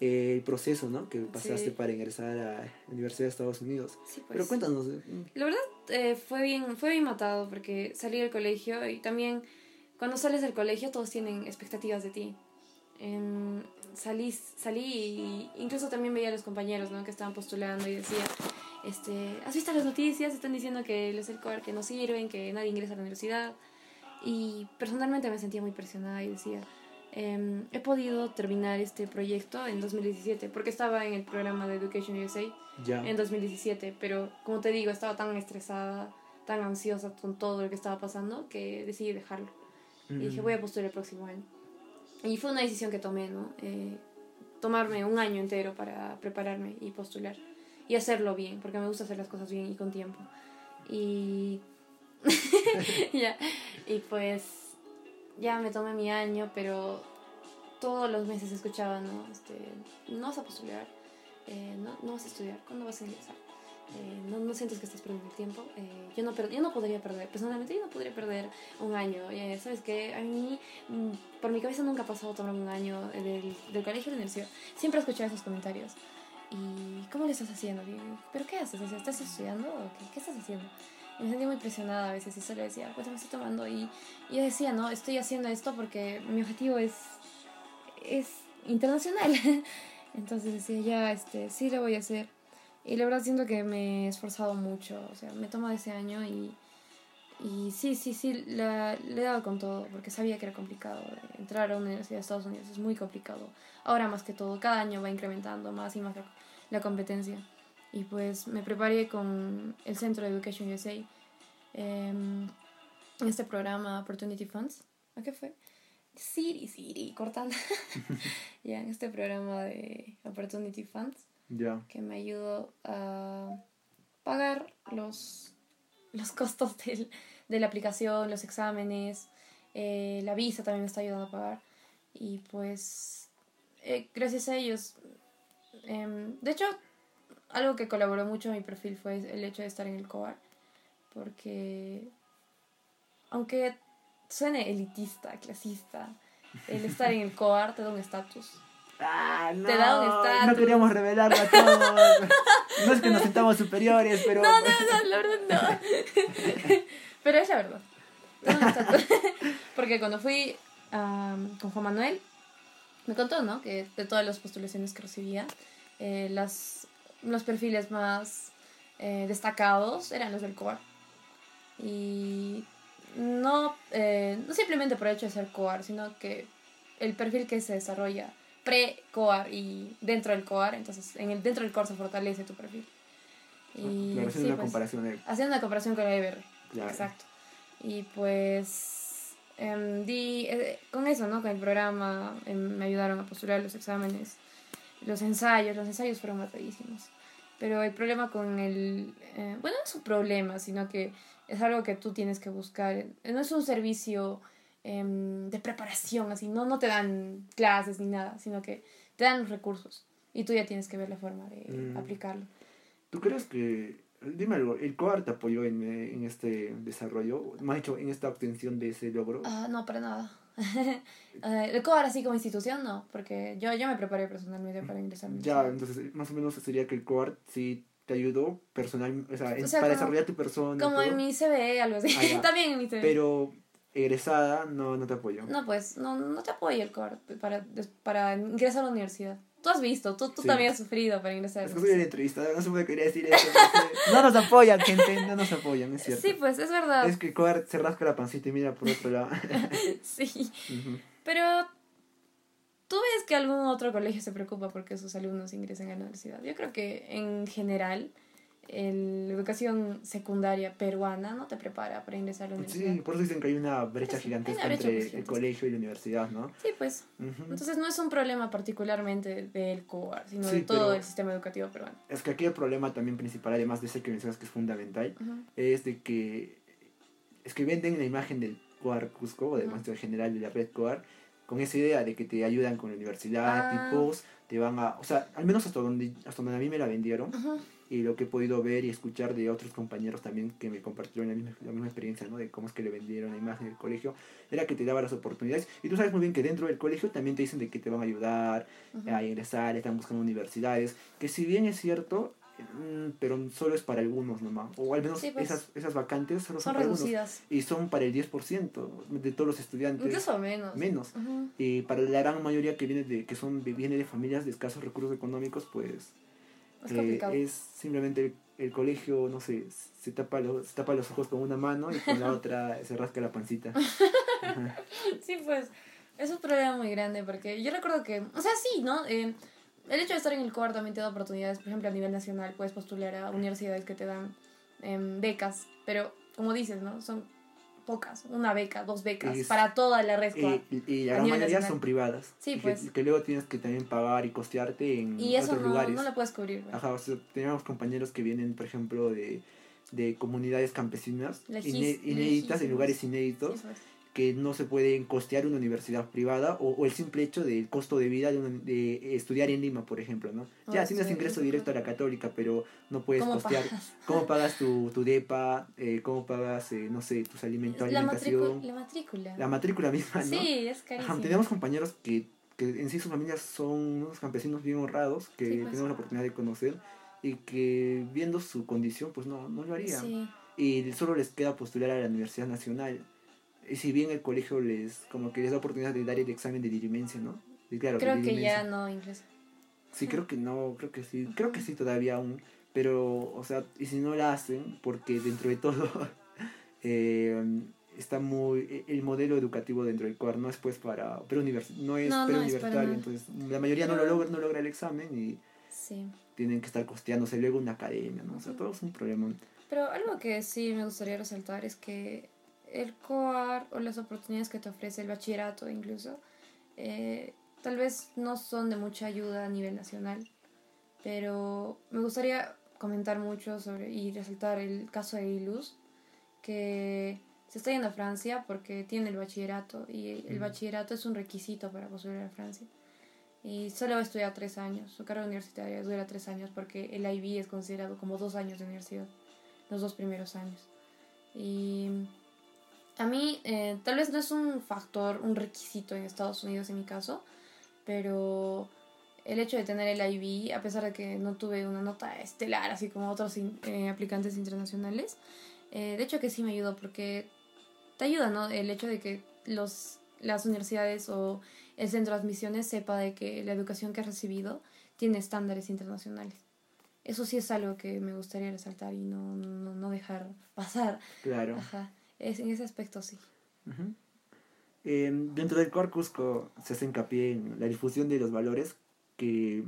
eh, el proceso, ¿no? Que pasaste para ingresar a la Universidad de Estados Unidos. Sí, pues. Pero cuéntanos. La verdad fue bien, fue bien matado porque salí del colegio y también cuando sales del colegio todos tienen expectativas de ti. En, salí, salí y incluso también veía a los compañeros ¿no? que estaban postulando y decía, este, ¿has visto las noticias? Están diciendo que los ELCOR que no sirven, que nadie ingresa a la universidad. Y personalmente me sentía muy presionada y decía, em, he podido terminar este proyecto en 2017 porque estaba en el programa de Education USA en 2017, pero como te digo, estaba tan estresada, tan ansiosa con todo lo que estaba pasando que decidí dejarlo. Y dije, voy a postular el próximo año. Y fue una decisión que tomé, ¿no? Eh, tomarme un año entero para prepararme y postular. Y hacerlo bien, porque me gusta hacer las cosas bien y con tiempo. Y. *laughs* ya. Y pues. Ya me tomé mi año, pero todos los meses escuchaba, ¿no? Este, no vas a postular, eh, no, no vas a estudiar, ¿cuándo vas a ingresar? Eh, no, no sientes que estás perdiendo el tiempo. Eh, yo, no yo no podría perder, personalmente yo no podría perder un año. ¿Sabes que A mí, mm, por mi cabeza nunca ha pasado tomar un año del, del colegio a la universidad. Siempre escuchado esos comentarios. ¿Y cómo le estás haciendo? ¿Pero qué haces? ¿Estás estudiando qué, qué estás haciendo? Me sentía muy presionada a veces y solo decía, pues me estoy tomando. Y, y yo decía, no, estoy haciendo esto porque mi objetivo es, es internacional. *laughs* Entonces decía, ya, este, sí lo voy a hacer. Y la verdad siento que me he esforzado mucho, o sea, me he tomado ese año y, y sí, sí, sí, le he dado con todo, porque sabía que era complicado. Entrar a una universidad de Estados Unidos es muy complicado. Ahora más que todo, cada año va incrementando más y más la, competencia. Y pues me preparé con el Centro de Education USA em, en este programa Opportunity Funds. ¿A qué fue? Siri, Siri, cortando. *laughs* *laughs* ya, en este programa de Opportunity Funds ya que me ayudó a pagar los, los costos del, de la aplicación, los exámenes, eh, la visa también me está ayudando a pagar. Y pues, eh, gracias a ellos, em, de hecho, algo que colaboró mucho en mi perfil fue el hecho de estar en el COAR, porque aunque suene elitista, clasista, el estar en el COAR te da un estatus. Ah, no, te da un estatus. No queríamos revelarlo a todos. no es que nos sentamos superiores, pero. No, no, no, la verdad no. pero es la verdad. Porque cuando fui con Juan Manuel, me contó, ¿no? Que de todas las postulaciones que recibía, eh, las, los perfiles más eh, destacados eran los del COAR. Y no, eh, no simplemente por el hecho de ser COAR, sino que el perfil que se desarrolla pre-COAR y dentro del COAR, entonces en el, dentro del COAR se fortalece tu perfil. Y, haciendo una pues, comparación. Haciendo una comparación con el EBR. Exacto. Y pues em, di, eh, con eso, ¿no? Con el programa em, me ayudaron a postular los exámenes, los ensayos, los ensayos fueron matadísimos. Pero el problema con el... Eh, bueno, no es un problema, sino que es algo que tú tienes que buscar. No es un servicio em, de preparación, así, no, no te dan clases ni nada, sino que te dan los recursos y tú ya tienes que ver la forma de mm. aplicarlo. ¿Tú crees que Dime algo, ¿el COAR te apoyó en, eh, en este desarrollo? ¿Me ha dicho en esta obtención de ese logro? Ah, no, para nada. El COAR así como institución, no, porque yo, yo me preparé personalmente para ingresar. Ya, entonces más o menos sería que el COAR sí te ayudó personal, o sea, para desarrollar tu persona. Como en mi CV, algo así. Ah, *laughs* También en mi CV. Pero egresada no, no te apoyó. No, pues, no, no te apoya el COAR para, para ingresar a la universidad. Tú has visto, tú, tú también has sufrido para ingresar. Es que soy el entrevista, no se puede querer decir eso. *laughs* No, nos apoyan, gente, no nos apoyan, es cierto. Sí, pues es verdad. Es que se rasca la pancita y mira por otro lado. *laughs* sí. Pero ¿Tú ves que algún otro colegio se preocupa porque sus alumnos ingresen a la universidad? Yo creo que en general la educación secundaria peruana no te prepara para ingresar a la universidad. Sí, por eso dicen que hay una brecha gigantesca entre el colegio y la universidad, ¿no? Sí, pues. Entonces no es un problema particularmente del COAR, sino de todo el sistema educativo peruano. Es que aquí el problema también principal, además de ese que mencionas que es fundamental, es de que es que venden la imagen del COAR Cusco, o del Máster General de la red COAR, con esa idea de que te ayudan con la universidad, ah. tipos, te van a, o sea, al menos hasta donde, hasta donde a mí me la vendieron, y lo que he podido ver y escuchar de otros compañeros también que me compartieron la misma, la misma experiencia, ¿no? De cómo es que le vendieron la imagen del colegio, era que te daba las oportunidades. Y tú sabes muy bien que dentro del colegio también te dicen de que te van a ayudar a ingresar, están buscando universidades, que si bien es cierto, mm, pero solo es para algunos nomás, o al menos pues. esas, esas vacantes solo son, para reducidas. y son para el 10% de todos los estudiantes. Incluso menos. Menos. Y para la gran mayoría que viene de, que son, viene de familias de escasos recursos económicos, pues es, es simplemente el, colegio, no sé, se tapa, los, se tapa los ojos con una mano y con la otra se rasca la pancita. *laughs* sí, pues es un problema muy grande porque yo recuerdo que, o sea, sí, ¿no? Eh, el hecho de estar en el COAR también te da oportunidades, por ejemplo, a nivel nacional puedes postular a universidades que te dan em, becas, pero como dices, ¿no? Son pocas, una beca, dos becas, para toda la red. Y, y, la gran mayoría son privadas. Sí, pues. Que, luego tienes que también pagar y costearte en y eso no, lugares. no lo puedes cubrir. Ajá, o sea, tenemos compañeros que vienen, por ejemplo, de, de comunidades campesinas inéditas, en lugares inéditos. Pues que no se pueden costear una universidad privada o, el simple hecho del costo de vida de, de, estudiar en Lima, por ejemplo, ¿no? ya oh, tienes ingreso directo a la católica, pero no puedes costear. ¿Cómo pagas tu, tu DEPA? Eh, ¿Cómo pagas, eh, no sé, tus alimentos, la alimentación? La matrícula. La matrícula misma, ¿no? Sí, es carísimo. tenemos compañeros que, que en sí sus familias son unos campesinos bien honrados, que pues. tenemos la oportunidad de conocer y que viendo su condición, pues no, no lo harían. Y solo les queda postular a la Universidad Nacional si bien el colegio les como que les da oportunidad de dar el examen de dirimencia, ¿no? claro, creo que ya no inglés. Sí, creo que no, creo que sí, creo que sí todavía aún, pero, o sea, y si no la hacen, porque dentro de todo *laughs* eh, está muy, el modelo educativo dentro del COAR no es pues para, pero univers, no es no, universitario, entonces la mayoría no lo logra, no logra el examen y tienen que estar costeándose luego una academia, ¿no? O sea, todo es un problema. Pero algo que sí me gustaría resaltar es que el COAR o las oportunidades que te ofrece el bachillerato incluso, eh, tal vez no son de mucha ayuda a nivel nacional, pero me gustaría comentar mucho sobre y resaltar el caso de Iluz, que se está yendo a Francia porque tiene el bachillerato y el bachillerato es un requisito para postular a Francia. Y solo va a estudiar tres años. Su carrera universitaria dura tres años porque el IB es considerado como dos años de universidad, los dos primeros años. Y a mí eh, tal vez no es un factor, un requisito en Estados Unidos en mi caso, pero el hecho de tener el IB, a pesar de que no tuve una nota estelar, así como otros eh, aplicantes internacionales, eh, de hecho que sí me ayudó porque te ayuda, ¿no? El hecho de que los, las universidades o el centro de admisiones sepa de que la educación que has recibido tiene estándares internacionales. Eso sí es algo que me gustaría resaltar y no, no, no dejar pasar. Claro. Ajá. Es, en ese aspecto sí. dentro del Corcusco se hace hincapié en la difusión de los valores que,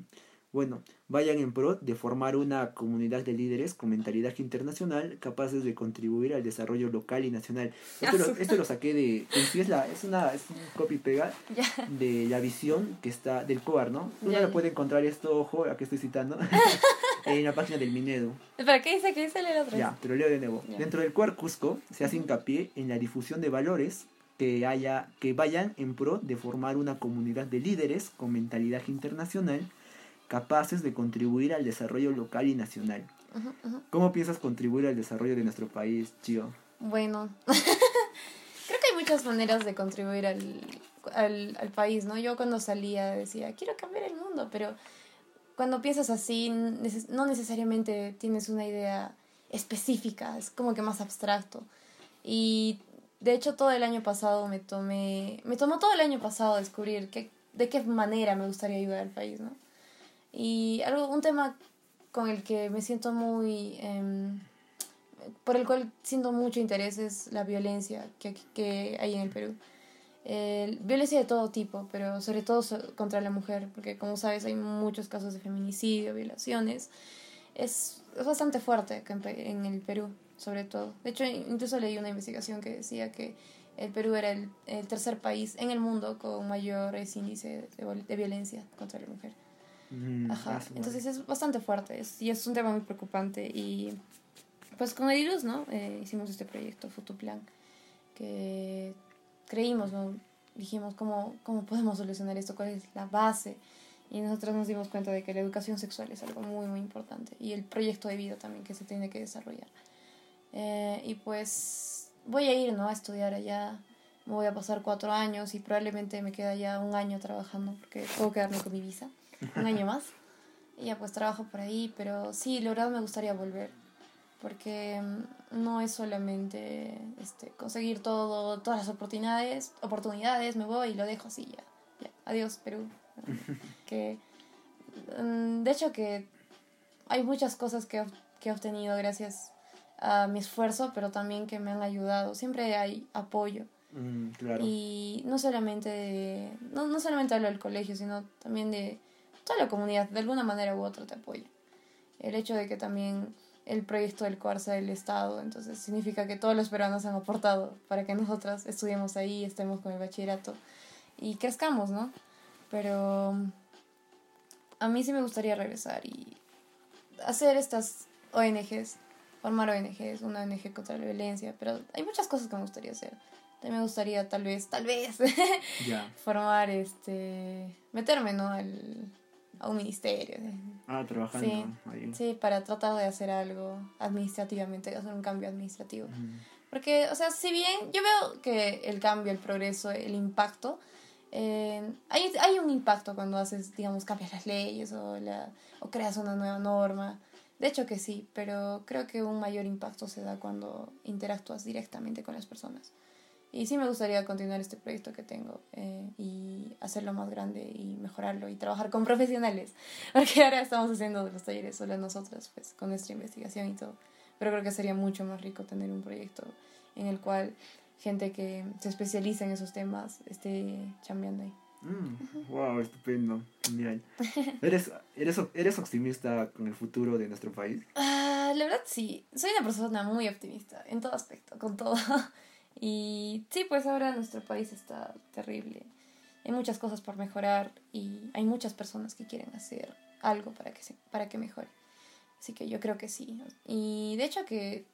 bueno, vayan en pro de formar una comunidad de líderes con mentalidad internacional capaces de contribuir al desarrollo local y nacional. Esto, lo, esto lo saqué de, es, la, es, una, es un copy pega *laughs* de la visión que está del COAR, ¿no? Uno lo puede encontrar esto, ojo, aquí estoy citando, *laughs* en la página del Minedo. ¿Para qué dice? que dice leer otra Ya, pero leo de nuevo. Dentro del COAR Cusco se hace hincapié en la difusión de valores que, haya, que vayan en pro de formar una comunidad de líderes con mentalidad internacional capaces de contribuir al desarrollo local y nacional. ¿Cómo piensas contribuir al desarrollo de nuestro país, Chio? Bueno, *laughs* creo que hay muchas maneras de contribuir al, al, al, país, ¿no? Yo cuando salía decía, quiero cambiar el mundo, pero cuando piensas así, no necesariamente tienes una idea específica, es como que más abstracto. Y de hecho, todo el año pasado me tomé, me tomó todo el año pasado descubrir qué, de qué manera me gustaría ayudar al país, ¿no? Y algo, un tema con el que me siento muy, em, por el cual siento mucho interés es la violencia que, que hay en el Perú. Violencia de todo tipo, pero sobre todo contra la mujer, porque como sabes hay muchos casos de feminicidio, violaciones. Es, es bastante fuerte en el Perú sobre todo. De hecho, incluso leí una investigación que decía que el Perú era el, el tercer país en el mundo con mayores índices de, de, violencia contra la mujer. Mm, Ajá. Entonces es bastante fuerte es, y es un tema muy preocupante. Y pues con Ediluz, ¿no? Eh, hicimos este proyecto, Futuplan, que creímos, ¿no? Dijimos, ¿cómo, ¿cómo podemos solucionar esto? ¿Cuál es la base? Y nosotros nos dimos cuenta de que la educación sexual es algo muy, muy importante. Y el proyecto de vida también que se tiene que desarrollar. Eh, y pues voy a ir, ¿no? A estudiar allá. Me voy a pasar cuatro años y probablemente me queda ya un año trabajando porque puedo quedarme con mi visa. Un año más. Y ya pues trabajo por ahí, pero sí, la verdad me gustaría volver. Porque mm, no es solamente este, conseguir todo, todas las oportunidades, oportunidades, me voy y lo dejo así ya. ya. Adiós, Perú. *laughs* que, mm, de hecho que hay muchas cosas que, que he obtenido gracias a mi esfuerzo, pero también que me han ayudado. Siempre hay apoyo. Mm, y no solamente, no, no solamente hablo del colegio, sino también de toda la comunidad, de alguna manera u otra te apoya. El hecho de que también el proyecto del Cuarza del Estado, entonces significa que todos los peruanos han aportado para que nosotras estudiemos ahí, estemos con el bachillerato y crezcamos, ¿no? Pero a mí sí me gustaría regresar y hacer estas ONGs formar ONGs, una ONG contra la violencia, pero hay muchas cosas que me gustaría hacer. También me gustaría tal vez, tal vez, *laughs* formar, este, meterme, ¿no? Al, a un ministerio. Ah, trabajando sí, ahí. Sí, para tratar de hacer algo administrativamente, hacer un cambio administrativo. Porque, o sea, si bien yo veo que el cambio, el progreso, el impacto, eh, hay, hay un impacto cuando haces, digamos, cambias las leyes o, la, o creas una nueva norma. De hecho que sí, pero creo que un mayor impacto se da cuando interactúas directamente con las personas. Y sí me gustaría continuar este proyecto que tengo eh, y hacerlo más grande y mejorarlo y trabajar con profesionales. *laughs* Porque ahora estamos haciendo los talleres solo nosotras, pues, con nuestra investigación y todo. Pero creo que sería mucho más rico tener un proyecto en el cual gente que se especializa en esos temas esté chambeando ahí. Mm, wow, estupendo, genial. *laughs* ¿Eres, eres, ¿Eres optimista con el futuro de nuestro país? Ah, la verdad sí, soy una persona muy optimista en todo aspecto, con todo. Y sí, pues ahora nuestro país está terrible. Hay muchas cosas por mejorar y hay muchas personas que quieren hacer algo para que, para que mejore. Así que yo creo que sí. Y de hecho que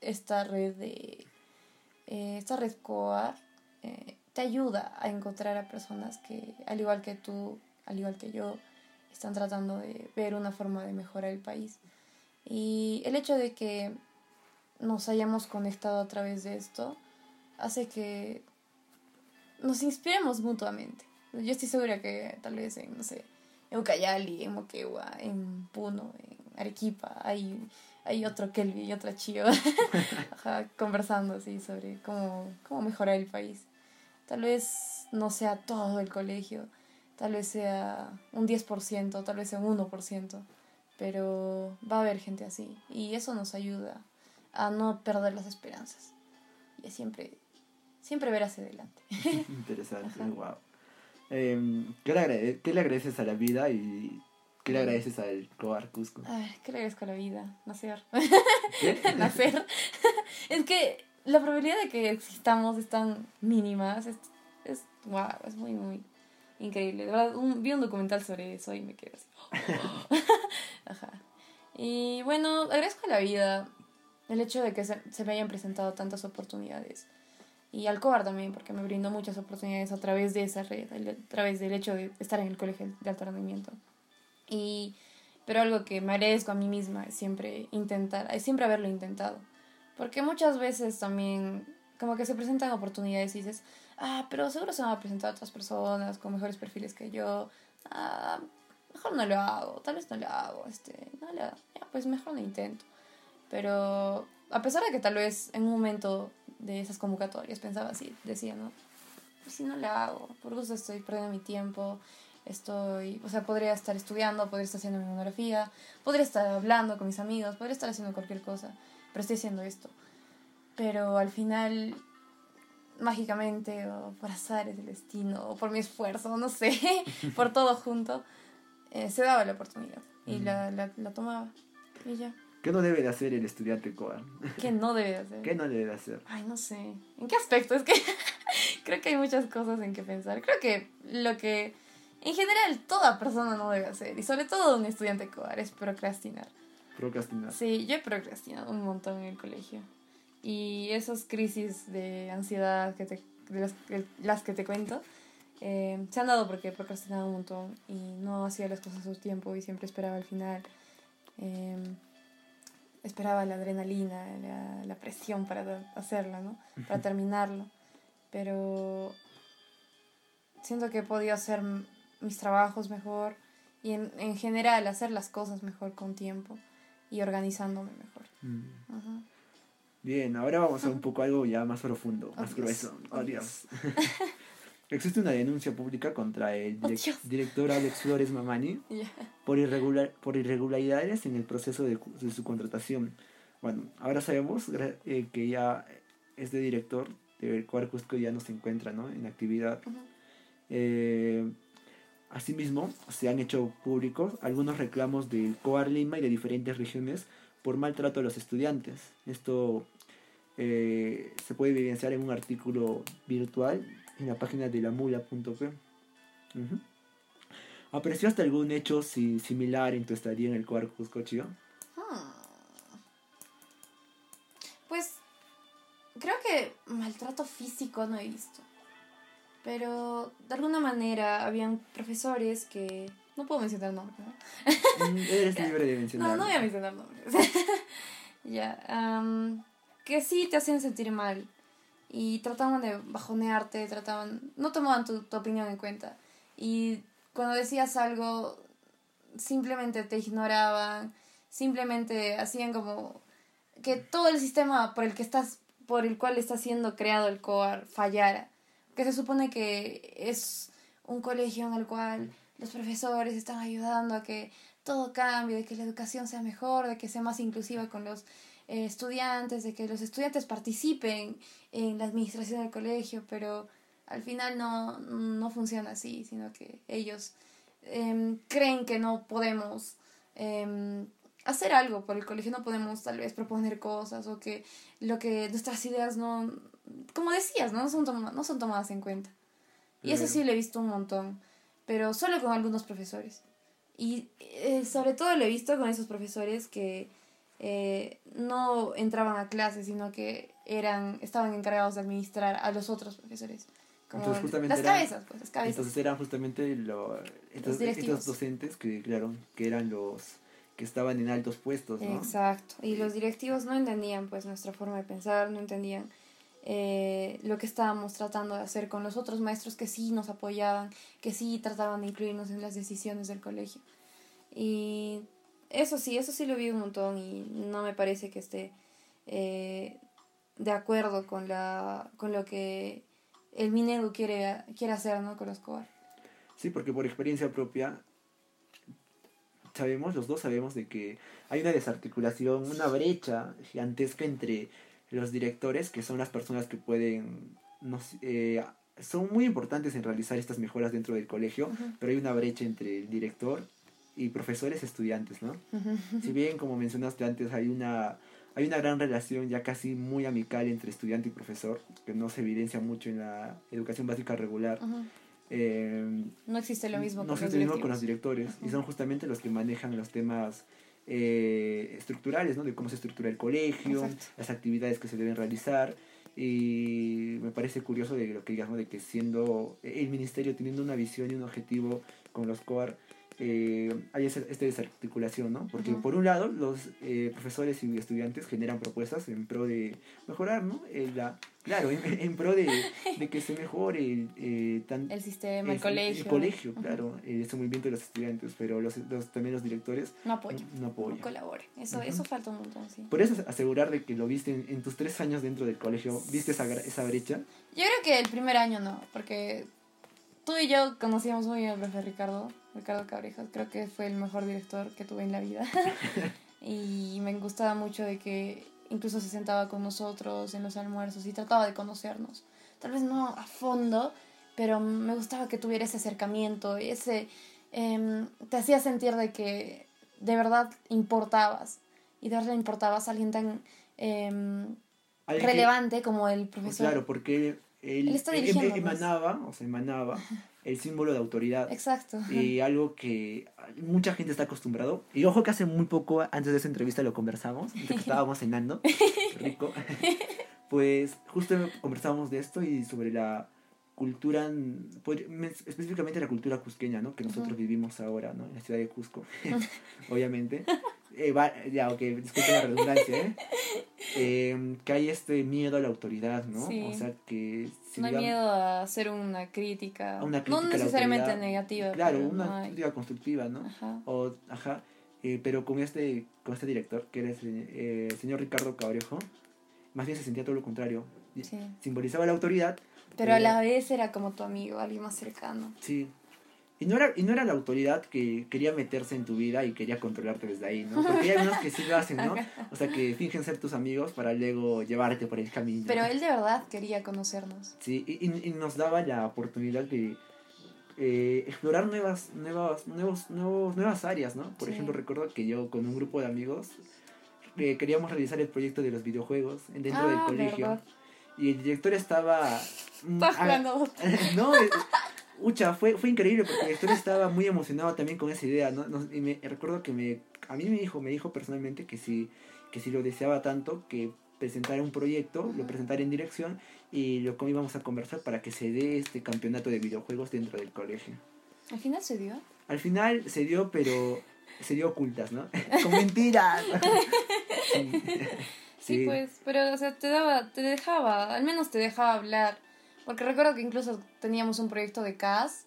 esta red de... Eh, esta red COAR eh, te ayuda a encontrar a personas que, al igual que tú, al igual que yo, están tratando de ver una forma de mejorar el país. Y el hecho de que nos hayamos conectado a través de esto hace que nos inspiremos mutuamente. Yo estoy segura que tal vez en, no sé, en Ucayali, en Moquegua, en Puno, en Arequipa, hay, hay otro Kelvin y otra Chio *laughs* conversando así sobre cómo, cómo mejorar el país. Tal vez no sea todo el colegio, tal vez sea un 10%, tal vez sea un 1%, pero va a haber gente así y eso nos ayuda a no perder las esperanzas y a siempre, siempre ver hacia adelante. *laughs* Interesante, wow. Em, ¿qué, le ¿Qué le agradeces a la vida y qué le agradeces al Cobar Cusco? A ver, ¿qué le agradezco a la vida? Nacer. ¿Qué? *laughs* Nacer. *laughs* es que la probabilidad de que existamos es tan mínima. Es, es, wow, es muy, muy increíble. De verdad, un, vi un documental sobre eso y me quedé así. *gasps* Ajá. Y bueno, agradezco a la vida el hecho de que se, se me hayan presentado tantas oportunidades y al COAR también, porque me brindó muchas oportunidades a través de esa red, a través del hecho de estar en el colegio de alto rendimiento. Y, pero algo que me agradezco a mí misma es siempre intentar, es siempre haberlo intentado. Porque muchas veces también, como que se presentan oportunidades y dices, ah, pero seguro se van a presentar otras personas con mejores perfiles que yo. Ah, mejor no lo hago, tal vez no lo hago, este, no lo, ya, pues mejor no intento. Pero a pesar de que tal vez en un momento de esas convocatorias pensaba así, decía, ¿no? Pues si no le hago, por gusto estoy perdiendo mi tiempo, estoy, o sea, podría estar estudiando, podría estar haciendo mi monografía, podría estar hablando con mis amigos, podría estar haciendo cualquier cosa, pero estoy haciendo esto. Pero al final, mágicamente, o por azares del destino, o por mi esfuerzo, no sé, *laughs* por todo junto, eh, se daba la oportunidad y la, la, la tomaba y ya. ¿Qué no debe de hacer el estudiante Coan? ¿Qué no debe de hacer? ¿Qué no debe de hacer? Ay, no sé. ¿En qué aspecto? Es que *laughs* creo que hay muchas cosas en que pensar. Creo que lo que en general toda persona no debe hacer, y sobre todo un estudiante COAR, es procrastinar. Procrastinar. Sí, yo he procrastinado un montón en el colegio. Y esas crisis de ansiedad que te, de las, las que te cuento, eh, se han dado porque he procrastinado un montón y no hacía las cosas a su tiempo y siempre esperaba al final. Eh, esperaba la adrenalina, la, la presión para hacerlo, ¿no? Para terminarlo. Pero siento que he podido hacer mis trabajos mejor y en, en general hacer las cosas mejor con tiempo y organizándome mejor. Mm. Bien, ahora vamos a un poco algo ya más profundo, más grueso. Oh, Dios. *laughs* Existe una denuncia pública contra el oh, director Alex Flores Mamani *laughs* por, irregular, por irregularidades en el proceso de, de su contratación. Bueno, ahora sabemos eh, que ya este director del cual Cusco ya no se encuentra ¿no? en actividad. eh, asimismo, se han hecho públicos algunos reclamos del COAR Lima y de diferentes regiones por maltrato a los estudiantes. Esto eh, se puede evidenciar en un artículo virtual en la página de la mula.p. Uh ¿Apreciaste algún hecho si, similar en tu estadía en el cuarto Cusco hmm. Pues creo que maltrato físico no he visto. Pero de alguna manera habían profesores que... No puedo mencionar nombres, ¿no? Mm, eres *laughs* libre de mencionar. No, no voy a mencionar nombres. *laughs* ya. que sí te hacen sentir mal y trataban de bajonearte, trataban, no tomaban tu, tu opinión en cuenta. Y cuando decías algo, simplemente te ignoraban, simplemente hacían como que todo el sistema por el que estás, por el cual está siendo creado el COAR fallara. Que se supone que es un colegio en el cual los profesores están ayudando a que todo cambie, de que la educación sea mejor, de que sea más inclusiva con los eh, estudiantes, de que los estudiantes participen en la administración del colegio, pero al final no, no funciona así, sino que ellos em, creen que no podemos em, hacer algo por el colegio, no podemos tal vez proponer cosas o que lo que nuestras ideas no, como decías, no, son, no son tomadas en cuenta. Y eso sí lo he visto un montón, pero solo con algunos profesores. Y eh, sobre todo lo he visto con esos profesores que eh, no entraban a clases, sino que eran estaban encargados de administrar a los otros profesores. Como Entonces, justamente las eran- cabezas, pues, las cabezas. Entonces eran justamente lo- estos, estos docentes que, claro, que eran los que estaban en altos puestos, ¿no? Exacto. Y los directivos no entendían pues nuestra forma de pensar, no entendían eh, lo que estábamos tratando de hacer con los otros maestros que sí nos apoyaban, que sí trataban de incluirnos en las decisiones del colegio. Y eso sí, eso sí lo vi un montón y no me parece que esté eh, de acuerdo con, la, con lo que el Minedu quiere, quiere hacer ¿no? con los COAR. Sí, porque por experiencia propia sabemos, los dos sabemos de que hay una desarticulación, una brecha gigantesca entre los directores, que son las personas que pueden, nos, eh, son muy importantes en realizar estas mejoras dentro del colegio, pero hay una brecha entre el director y profesores estudiantes, ¿no? Si bien, como mencionaste antes, hay una, hay una gran relación ya casi muy amical entre estudiante y profesor, que no se evidencia mucho en la educación básica regular. Ujú. eh, No existe lo mismo no con se los lo mismo con los directores y Ujú. son justamente los que manejan los temas eh, estructurales, ¿no? De cómo se estructura el colegio, Exacto. las actividades que se deben realizar y me parece curioso de lo que digas, ¿no? De que siendo el ministerio teniendo una visión y un objetivo con los COAR eh, hay esa- esta desarticulación, ¿no? Porque por un lado los eh, profesores y estudiantes generan propuestas en pro de mejorar, ¿no? Eh, la, claro, en, *laughs* en pro de, de que se mejore eh, tan, El sistema, el es- colegio. El colegio, claro, eh, ese movimiento de los estudiantes, pero los, los- también los directores No apoya. no No apoyan. colabore. Eso, eso falta un montón, sí. Por eso asegurar de que lo viste en, en tus tres años dentro del colegio, viste esa, esa brecha. Yo creo que el primer año no, porque tú y yo conocíamos muy bien al profe Ricardo, Ricardo Cabrejas, creo que fue el mejor director que tuve en la vida. *laughs* y me gustaba mucho de que incluso se sentaba con nosotros en los almuerzos y trataba de conocernos. Tal vez no a fondo, pero me gustaba que tuviera ese acercamiento, ese... em, te hacía sentir de que de verdad importabas y de verdad importabas a alguien tan em, que- relevante como el profesor. claro, porque él, Él él- pues. emanaba, o sea, emanaba el símbolo de autoridad. Exacto. Y algo que mucha gente está acostumbrado. Y ojo que hace muy poco, antes de esa entrevista lo conversamos, que estábamos cenando, *laughs* rico. *laughs* Pues justo conversábamos de esto y sobre la cultura, me- específicamente la cultura cusqueña, ¿no? Que nosotros vivimos ahora, ¿no? En la ciudad de Cusco, *laughs* *laughs* obviamente. Eh, va- ya, ok, disculpe la redundancia, ¿eh? Eh, Que hay este miedo a la autoridad, ¿no? Sí. O sea, que... si no hay digamos- miedo a hacer una crítica. No crítica a la necesariamente negativa. Claro, una no crítica constructiva, ¿no? Ajá. O, ajá, eh, pero con este, con este director, que era el, se- el señor Ricardo Cabrejo, más bien se sentía todo lo contrario. Sí. Simbolizaba la autoridad. Pero a la vez era como tu amigo, alguien más cercano. Sí. Y no, era, y no era la autoridad que quería meterse en tu vida y quería controlarte desde ahí, ¿no? Porque hay algunos que sí lo hacen, ¿no? *laughs* O sea, que fingen ser tus amigos para luego llevarte por el camino. Pero él de verdad quería conocernos. Sí, y, y- y nos daba la oportunidad de eh, explorar nuevas, nuevas, nuevos, nuevos, nuevas áreas, ¿no? Por Sí. ejemplo, recuerdo que yo con un grupo de amigos eh, queríamos realizar el proyecto de los videojuegos dentro ah, del colegio. verdad. Y el director estaba... ah, *laughs* no, ucha, fue, fue increíble porque el director estaba muy emocionado también con esa idea, ¿no? Nos- y me recuerdo que me, a mí me dijo, me dijo personalmente que si, que si lo deseaba tanto, que presentara un proyecto, lo presentara en dirección y lo íbamos a conversar para que se dé este campeonato de videojuegos dentro del colegio. Al final se dio. Al final se dio, pero se dio ocultas, ¿no? Con mentiras. *laughs* sí. Sí, pues, pero o sea, te daba, te dejaba, al menos te dejaba hablar. Porque recuerdo que incluso teníamos un proyecto de CAS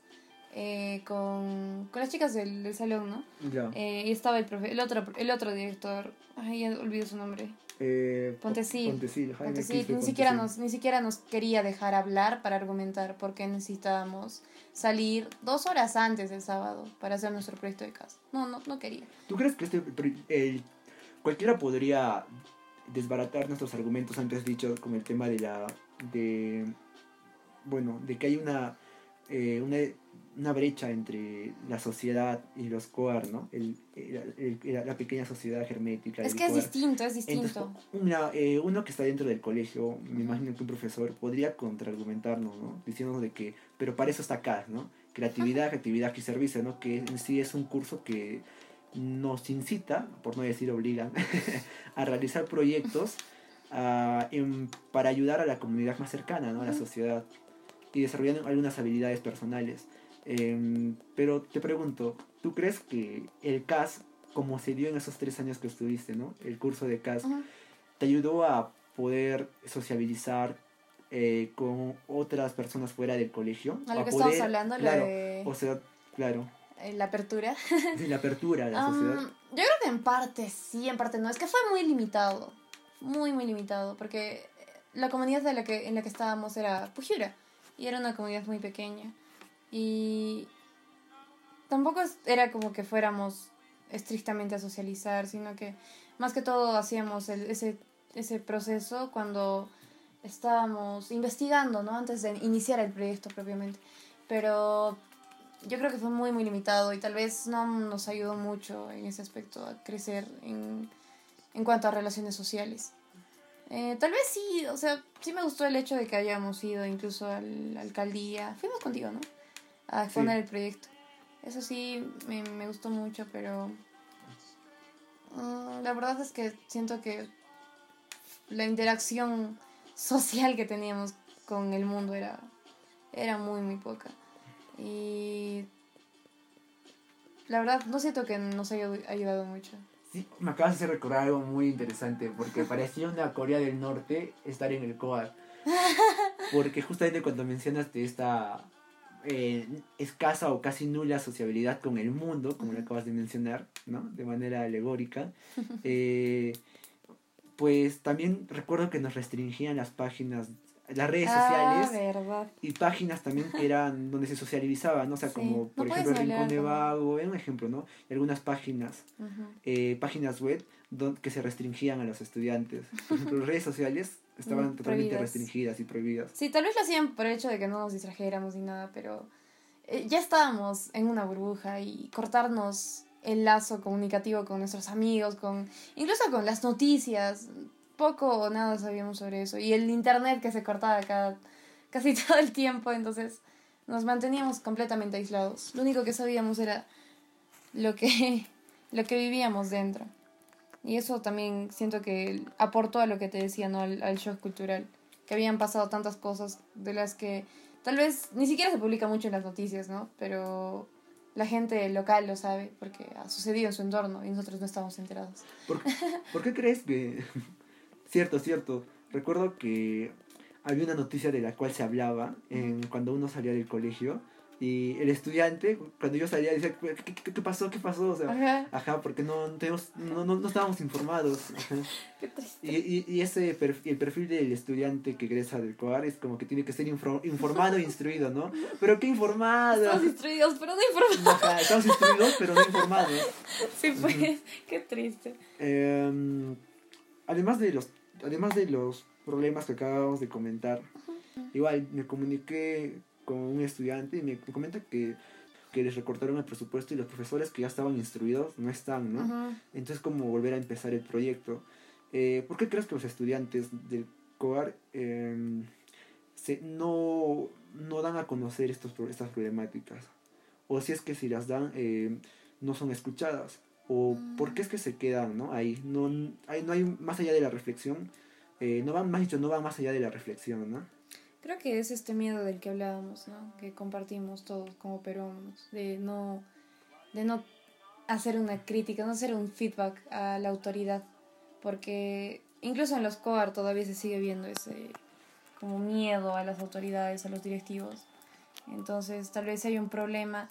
eh, con, con las chicas del, del salón, ¿no? Ya. Eh, y estaba el, profe, el, otro, el otro director, ay, ya olvido su nombre. Eh, Pontesil. Pontesil, Jaime Quispe ni, siquiera nos, ni siquiera nos quería dejar hablar para argumentar porque necesitábamos salir dos horas antes del sábado para hacer nuestro proyecto de casa. No, no, no quería. ¿Tú crees que este el, cualquiera podría desbaratar nuestros argumentos antes dichos con el tema de la de bueno de que hay una eh, una, una brecha entre la sociedad y los coar no el, el- el- la pequeña sociedad hermética Es que es distinto, es Entonces, distinto. una, eh, uno que está dentro del colegio, me imagino que un profesor podría contraargumentarnos, ¿no? Diciéndonos de que, pero para eso está acá, ¿no? creatividad, creatividad y servicio, ¿no? Que en sí es un curso que nos incita, por no decir obligan, *laughs* a realizar proyectos ah, para ayudar a la comunidad más cercana, ¿no? A la sociedad y desarrollando algunas habilidades personales. Em, pero te pregunto, ¿tú crees que el CAS, como se dio en esos tres años que estuviste, ¿no? El curso de CAS, te ayudó a poder sociabilizar eh, con otras personas fuera del colegio? A lo que estamos hablando, claro, o sea, claro. Eh, la apertura. *laughs* La apertura a la sociedad. yo creo que en parte sí, en parte no. Es que fue muy limitado. Muy, muy limitado. Porque la comunidad de la que, en la que estábamos era Pujura. Y era una comunidad muy pequeña. Y tampoco era como que fuéramos estrictamente a socializar, sino que más que todo hacíamos ese, ese proceso cuando estábamos investigando, ¿no? Antes de iniciar el proyecto propiamente. Pero yo creo que fue muy, muy limitado y tal vez no nos ayudó mucho en ese aspecto a crecer en, en cuanto a relaciones sociales. Eh, tal vez sí, o sea, sí me gustó el hecho de que hayamos ido incluso a la alcaldía. Fuimos contigo, ¿no? A exponer el proyecto. Eso sí, me, me gustó mucho, pero mm, la verdad es que siento que la interacción *laughs* social que teníamos con el mundo era, era muy, muy poca. Y la verdad, no siento que nos haya ayudado mucho. Sí, me acabas de recordar algo muy interesante, porque *laughs* parecía una Corea del Norte estar en el COAR. Porque justamente cuando mencionaste esta eh, escasa o casi nula sociabilidad con el mundo, como lo acabas de mencionar, ¿no? De manera alegórica, eh, pues también recuerdo que nos restringían las páginas las redes ah, sociales y páginas también que *laughs* eran donde se socializaba, ¿no? O sea, como por ejemplo el Rincón de Vago, era un ejemplo, ¿no? Y algunas páginas, eh, páginas web que se restringían a los estudiantes. Por ejemplo, las *laughs* redes sociales estaban totalmente restringidas y prohibidas. Sí, tal vez lo hacían por el hecho de que no nos distrajéramos ni nada, pero eh, ya estábamos en una burbuja y cortarnos el lazo comunicativo con nuestros amigos, con incluso con las noticias, poco o nada sabíamos sobre eso. Y el internet que se cortaba cada, casi *laughs* todo el tiempo, entonces nos manteníamos completamente aislados. Lo único que sabíamos era lo que, *laughs* lo que vivíamos dentro. Y eso también siento que aportó a lo que te decía, ¿no? Al, al shock cultural. Que habían pasado tantas cosas de las que tal vez ni siquiera se publica mucho en las noticias, ¿no? Pero la gente local lo sabe porque ha sucedido en su entorno y nosotros no estamos enterados. ¿Por, ¿por qué *laughs* crees que Cierto, cierto. Recuerdo que había una noticia de la cual se hablaba en, cuando uno salía del colegio. Y el estudiante, cuando yo salía, decía, ¿qué, qué, qué pasó? ¿Qué pasó? O sea, ajá, porque no, tenemos, no, no, no estábamos informados. *laughs* Qué triste. Y, y, y ese perfil, el perfil del estudiante que egresa del COAR es como que tiene que ser informado e instruido, ¿no? *laughs* Pero qué informado. Estamos instruidos, pero no informados. Ajá, estamos instruidos, pero no informados. *laughs* Sí, pues, qué triste. Eh, además de los además de los problemas que acabamos de comentar, igual me comuniqué con un estudiante y me comenta que, que les recortaron el presupuesto y los profesores que ya estaban instruidos no están, ¿no? Entonces, como volver a empezar el proyecto. Eh, ¿Por qué crees que los estudiantes del COAR em, se, no, no dan a conocer estos, estas problemáticas? O si es que si las dan, eh, no son escuchadas o por qué es que se quedan ¿no? ahí. No hay, no hay más allá de la reflexión, eh, no van más dicho, no van más allá de la reflexión, ¿no? Creo que es este miedo del que hablábamos, ¿no? Que compartimos todos como peruanos, de no, de no hacer una crítica, no hacer un feedback a la autoridad, porque incluso en los COAR todavía se sigue viendo ese como miedo a las autoridades, a los directivos. Entonces, tal vez hay un problema,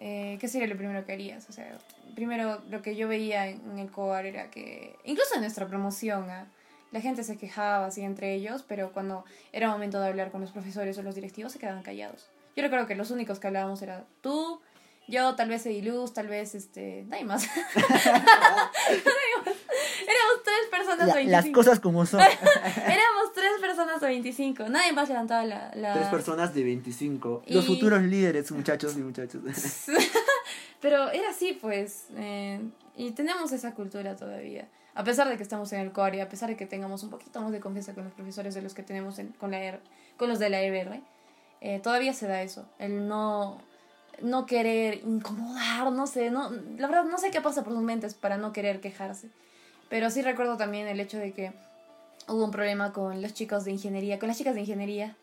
eh, ¿qué sería lo primero que harías? O sea, primero lo que yo veía en el COAR era que, incluso en nuestra promoción, ¿ah? la gente se quejaba así entre ellos, pero cuando era momento de hablar con los profesores o los directivos se quedaban callados. Yo recuerdo que los únicos que hablábamos era tú, yo, tal vez Ediluz, tal vez este. Nadie más. *laughs* Éramos tres personas 25. Las cosas como son. *laughs* Éramos personas de 25. Nadie más levantaba la. la... Tres personas de 25. Los futuros líderes, muchachos y muchachos. *laughs* Pero era así, pues. Eh, y tenemos esa cultura todavía. A pesar de que estamos en el core y a pesar de que tengamos un poquito más de confianza con los profesores de los que tenemos en, con, la, e con los de la EBR, eh, todavía se da eso. El no no querer incomodar, no sé, no, la verdad no sé qué pasa por sus mentes para no querer quejarse. Pero sí recuerdo también el hecho de que hubo un problema con los chicos de ingeniería, con las chicas de ingeniería,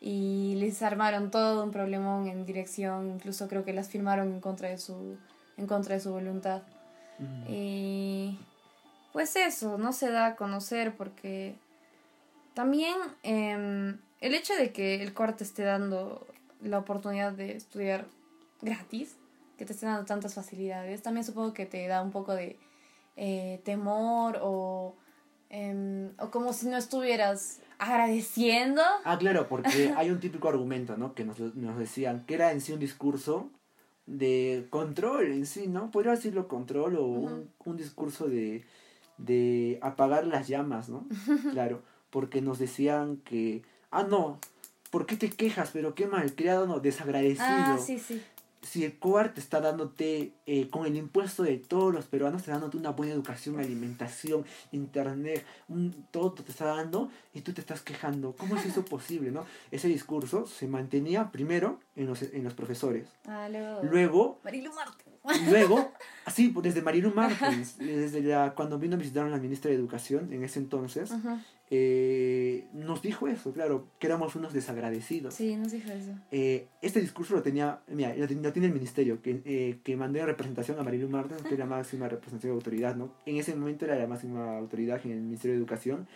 y les armaron todo un problemón en dirección, incluso creo que las firmaron en contra de su, en contra de su voluntad. Y pues eso, no se da a conocer porque también em, el hecho de que el corte esté dando la oportunidad de estudiar gratis, que te esté dando tantas facilidades, también supongo que te da un poco de eh, temor o, em, o como si no estuvieras agradeciendo. Ah, claro, porque *laughs* hay un típico argumento, ¿no? Que nos, nos decían que era en sí un discurso de control en sí, ¿no? Podría decirlo control o un, un, discurso de, de apagar las llamas, ¿no? *laughs* claro, porque nos decían que, ah, no, ¿por qué te quejas? Pero qué mal criado, no, desagradecido. Ah, sí, sí si el COAR te está dándote, eh, con el impuesto de todos los peruanos, te está dándote una buena educación, alimentación, internet, un, todo te está dando y tú te estás quejando. ¿Cómo es eso *laughs* posible? no Ese discurso se mantenía primero en los, en los profesores. Ah, luego. Luego. Marilu. Luego, *laughs* así, desde Marilu Martins, desde la, cuando vino a visitar a la ministra de Educación en ese entonces, eh, nos dijo eso, claro, que éramos unos desagradecidos. Sí, nos dijo eso. Eh, este discurso lo tenía, mira, lo, tiene el ministerio, que, eh, que mandó en representación a Marilu Martins, que es la máxima representación de autoridad, ¿no? En ese momento era la máxima autoridad en el Ministerio de Educación,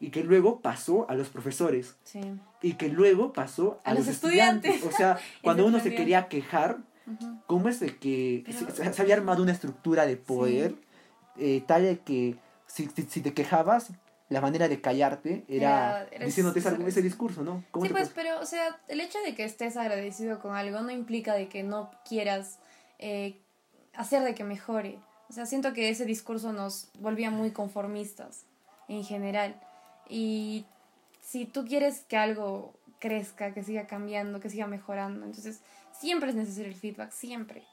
y que luego pasó a los profesores. Sí. Y que luego pasó a, los, estudiantes. O sea, *laughs* cuando uno se quería quejar, ¿cómo es de que se, había armado una estructura de poder tal de que si, si te quejabas, la manera de callarte era, diciéndote ese, discurso, ¿no? sí, pues, pero, o sea, el hecho de que estés agradecido con algo no implica de que no quieras eh, hacer de que mejore. O sea, siento que ese discurso nos volvía muy conformistas en general. Y si tú quieres que algo crezca, que siga cambiando, que siga mejorando, entonces siempre es necesario el feedback, siempre.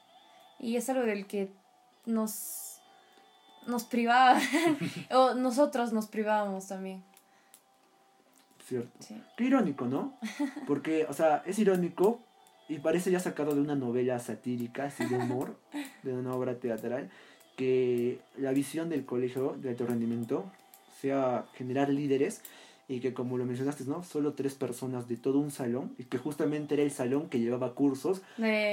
Y es algo del que nos nos privaba, *laughs* o nosotros nos privábamos también. Cierto. Qué irónico, ¿no? Porque, o sea, es irónico y parece ya sacado de una novela satírica, así de humor, de una obra teatral, que la visión del colegio de alto rendimiento sea generar líderes y que como lo mencionaste, ¿no? Solo tres personas de todo un salón y que justamente era el salón que llevaba cursos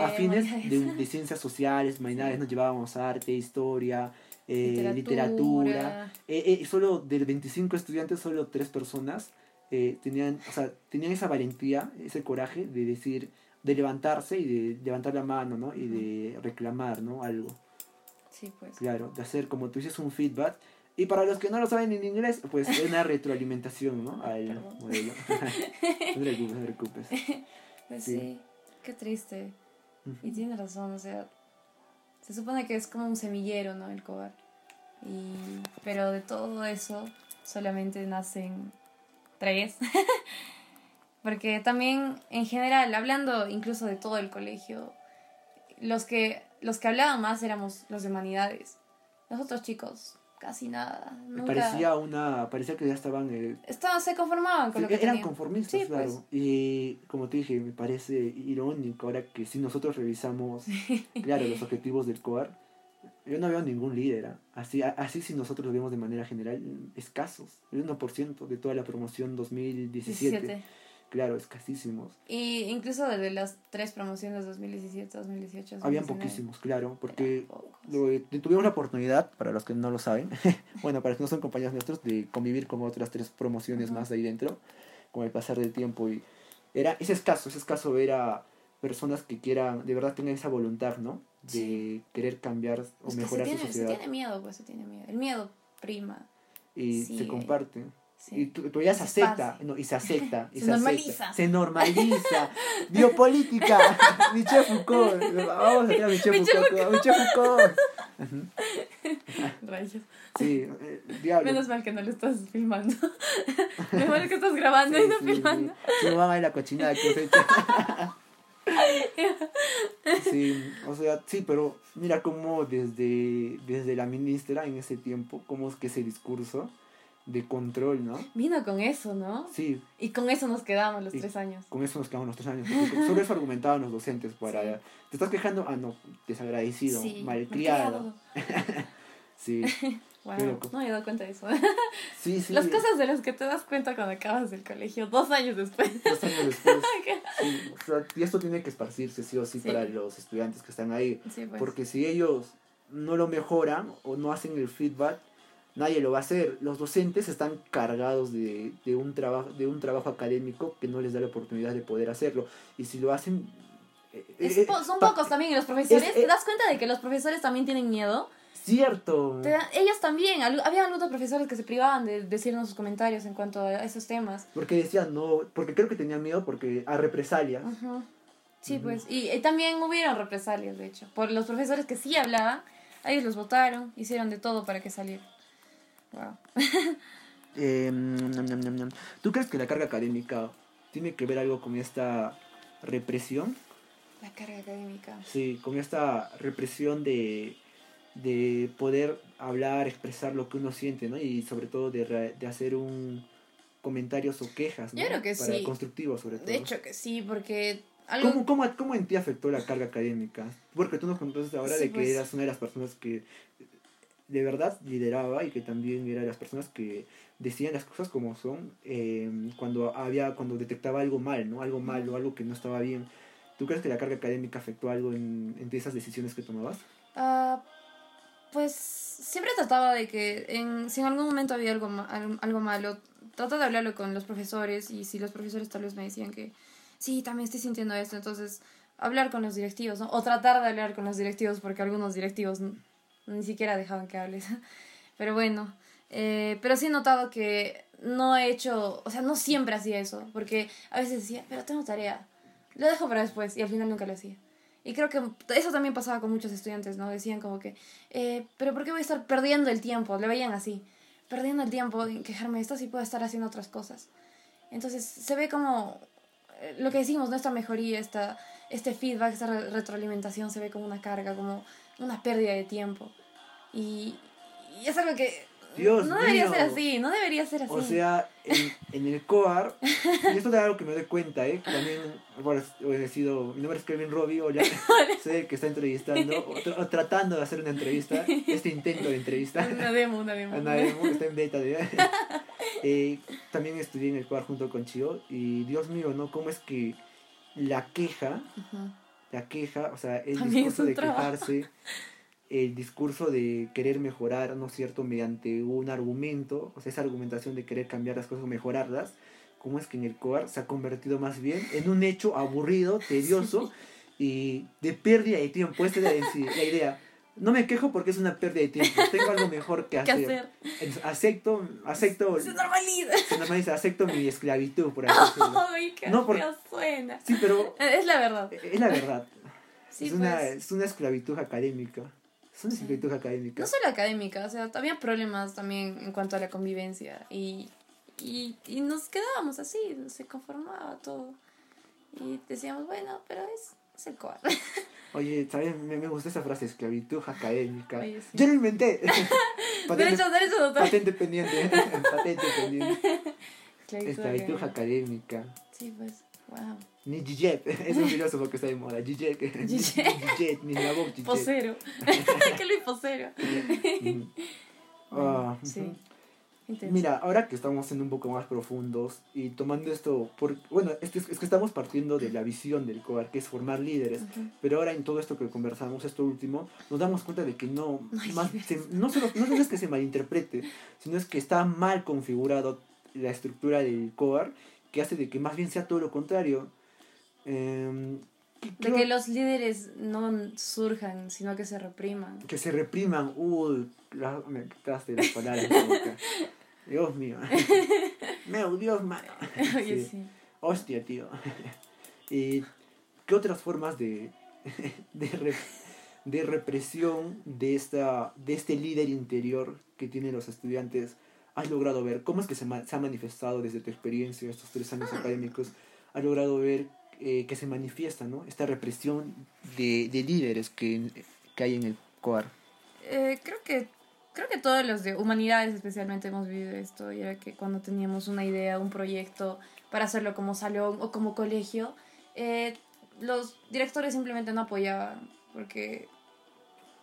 afines de, de, ciencias sociales, humanidades, nos llevábamos arte, historia, eh, literatura. Eh, eh, solo de 25 estudiantes, solo tres personas tenían, o sea, tenían esa valentía, ese coraje de decir, de levantarse y de levantar la mano, ¿no? Y de reclamar, ¿no? Algo. Sí, pues. Claro, de hacer, como tú dices, un feedback. Y para los que no lo saben en inglés, pues una retroalimentación, ¿no? Al modelo. *laughs* no te preocupes, no te preocupes. Pues sí. qué triste. Y tiene razón, o sea, se supone que es como un semillero, ¿no? El cobar. Y, pero de todo eso solamente nacen tres. *laughs* Porque también, en general, hablando incluso de todo el colegio, los que, los que hablaban más éramos los de humanidades. Los otros chicos casi nada. Parecía una, parecía que ya estaban... Eh, estaban, se conformaban con lo que Eran conformistas, claro. Pues. Y como te dije, me parece irónico ahora que si nosotros revisamos, *laughs* claro, los objetivos del COAR, yo no veo ningún líder. ¿ah? Así, así si nosotros lo vemos de manera general, escasos. El 1% de toda la promoción 2017. 17 claro, escasísimos. Y incluso de las tres promociones 2017, 2018. Habían poquísimos, claro, porque tuvimos la oportunidad, para los que no lo saben, *laughs* bueno, para los que no son compañeros nuestros, de convivir con otras tres promociones más de ahí dentro, con el pasar del tiempo. Y era, es escaso, es escaso ver a personas que quieran, de verdad tengan esa voluntad, ¿no? De querer cambiar o mejorar su sociedad. Se tiene miedo, pues se tiene miedo. El miedo prima. Y se comparte. Y tú, ya se acepta, no, y se acepta. Y *laughs* se, normaliza. Se normaliza. Biopolítica. *laughs* Michel Foucault. Vamos a tener a Michel Foucault. Michel Foucault. Rayos. Sí, eh, diablo. Menos mal que no lo estás filmando. *laughs* Mejor que estás grabando y no filmando. Sí, van a ir la cochinada que he hecho. Sí, o sea, sí, pero mira cómo desde, desde la ministra en ese tiempo, cómo es que ese discurso de control, ¿no? Vino con eso, ¿no? Sí. Y con eso nos quedamos los tres años. Con eso nos quedamos los tres años. Sobre eso argumentaban los docentes para... Te estás quejando, ah, no, desagradecido, malcriado. *laughs* sí. *laughs* Wow. no me he dado cuenta de eso. sí, *laughs* sí. Las cosas de las que te das cuenta cuando acabas del colegio, dos años después. Dos años después. y esto tiene que esparcirse sí o sí, para los estudiantes que están ahí. Pues. Porque si ellos no lo mejoran o no hacen el feedback, nadie lo va a hacer. Los docentes están cargados de, de, un, trabajo, de un trabajo académico que no les da la oportunidad de poder hacerlo. Y si lo hacen... Eh, eh, son pocos también los profesores. ¿Te das cuenta de que los profesores también tienen miedo? Cierto. ellos también, había algunos profesores que se privaban de decirnos sus comentarios en cuanto a esos temas. Porque decían no, porque creo que tenían miedo porque a represalias. Sí, pues, y, también hubieron represalias, de hecho, por los profesores que sí hablaban, ellos los votaron, hicieron de todo para que saliera. Wow. eh, ¿Tú crees que la carga académica tiene que ver algo con esta represión? La carga académica. Sí, con esta represión de de poder hablar, expresar lo que uno siente, ¿no? Y sobre todo de, de hacer un comentarios o quejas, ¿no? Yo creo que Para sí. Constructivos, sobre todo. De hecho que sí, porque... Algo... ¿Cómo, cómo, cómo en ti afectó la carga académica? Porque tú nos contaste ahora de que pues. eras una de las personas que de verdad lideraba y que también era de las personas que decían las cosas como son eh, cuando había cuando detectaba algo mal no algo malo algo que no estaba bien. Tú crees que la carga académica afectó algo en, en esas decisiones que tomabas uh, pues siempre trataba de que en, si en algún momento había algo, algo malo, trataba de hablarlo con los profesores y si los profesores tal vez me decían que sí, también estoy sintiendo esto, entonces hablar con los directivos, ¿no? O tratar de hablar con los directivos porque algunos directivos ni siquiera dejaban que hables. *laughs* Pero bueno, eh, pero sí he notado que no he hecho, o sea, no siempre hacía eso, porque a veces decía, pero tengo tarea, lo dejo para después y al final nunca lo hacía. Y creo que eso también pasaba con muchos estudiantes, ¿no? Decían como que, eh, pero ¿por qué voy a estar perdiendo el tiempo? Le veían así, perdiendo el tiempo en quejarme de esto si puedo estar haciendo otras cosas. Entonces se ve como eh, lo que decimos, nuestra mejoría, esta, este feedback, esta retroalimentación se ve como una carga, como una pérdida de tiempo. Y, y es algo que Dios no debería ser así, no debería ser así. O sea, en, en el COAR, y esto es algo que me doy cuenta, ¿eh? También, bueno, he sido, mi nombre es Kevin Robbie, o ya *laughs* sé que está entrevistando, o, tratando de hacer una entrevista, este intento de entrevista. *laughs* Una demo, una demo. Una demo, está en beta. *laughs* eh, también estudié en el COAR junto con Chio, y Dios mío, ¿no? ¿Cómo es que la queja, la queja, o sea, el discurso de quejarse el discurso de querer mejorar, ¿no es cierto?, mediante un argumento, o sea, esa argumentación de querer cambiar las cosas o mejorarlas, ¿cómo es que en el COAR se ha convertido más bien en un hecho aburrido, tedioso *laughs* y de pérdida de tiempo? Esta es la, idea. No me quejo porque es una pérdida de tiempo. *laughs* Tengo algo mejor que hacer. Acepto, acepto. Se normaliza. Se normaliza, acepto mi esclavitud, por así *laughs* Ay, qué no, suena. Sí, pero. Es la verdad. Es la verdad. *laughs* es, una, pues. es una esclavitud académica. Es una esclavitud académica. No solo académica, o sea, había problemas también en cuanto a la convivencia y, y, y nos quedábamos así, se conformaba todo. Y decíamos, bueno, pero es, es el coar. Oye, ¿sabes? Me, me gusta esa frase, esclavitud académica. Yo lo inventé. *laughs* patente, derecho, derecho, Patente pendiente. *laughs* patente pendiente. Esclavitud académica. Sí, pues, wow. Ni Gijet, *laughs* es un filósofo que está de moda. Gijet. Gijet, ni la voz Gijet. Posero. ¿Qué Luis Posero? Ah, sí. Mira, ahora que estamos siendo un poco más profundos y tomando esto, por, bueno, es que, es que estamos partiendo de la visión del COAR, que es formar líderes, pero ahora en todo esto que conversamos, esto último, nos damos cuenta de que no, más, no, solo, no es que se malinterprete, sino es que está mal configurado la estructura del COAR, que hace de que más bien sea todo lo contrario. Em, de que los líderes no surjan, sino que se repriman. Que se repriman. Uy, me quitaste las palabras *laughs* Dios mío. *laughs* Meu, Dios mío. Hostia, tío. ¿Y qué otras formas de, *laughs* de, de represión de, esta, de este líder interior que tienen los estudiantes has logrado ver? ¿Cómo es que se, se ha manifestado desde tu experiencia, estos tres años ah. académicos? ¿Has logrado ver eh, que se manifiesta, ¿no? Esta represión de, de líderes que, que, hay en el COAR. Eh, creo que creo que todos los de humanidades especialmente hemos vivido esto, y era que cuando teníamos una idea, un proyecto para hacerlo como salón o como colegio, eh, los directores simplemente no apoyaban, porque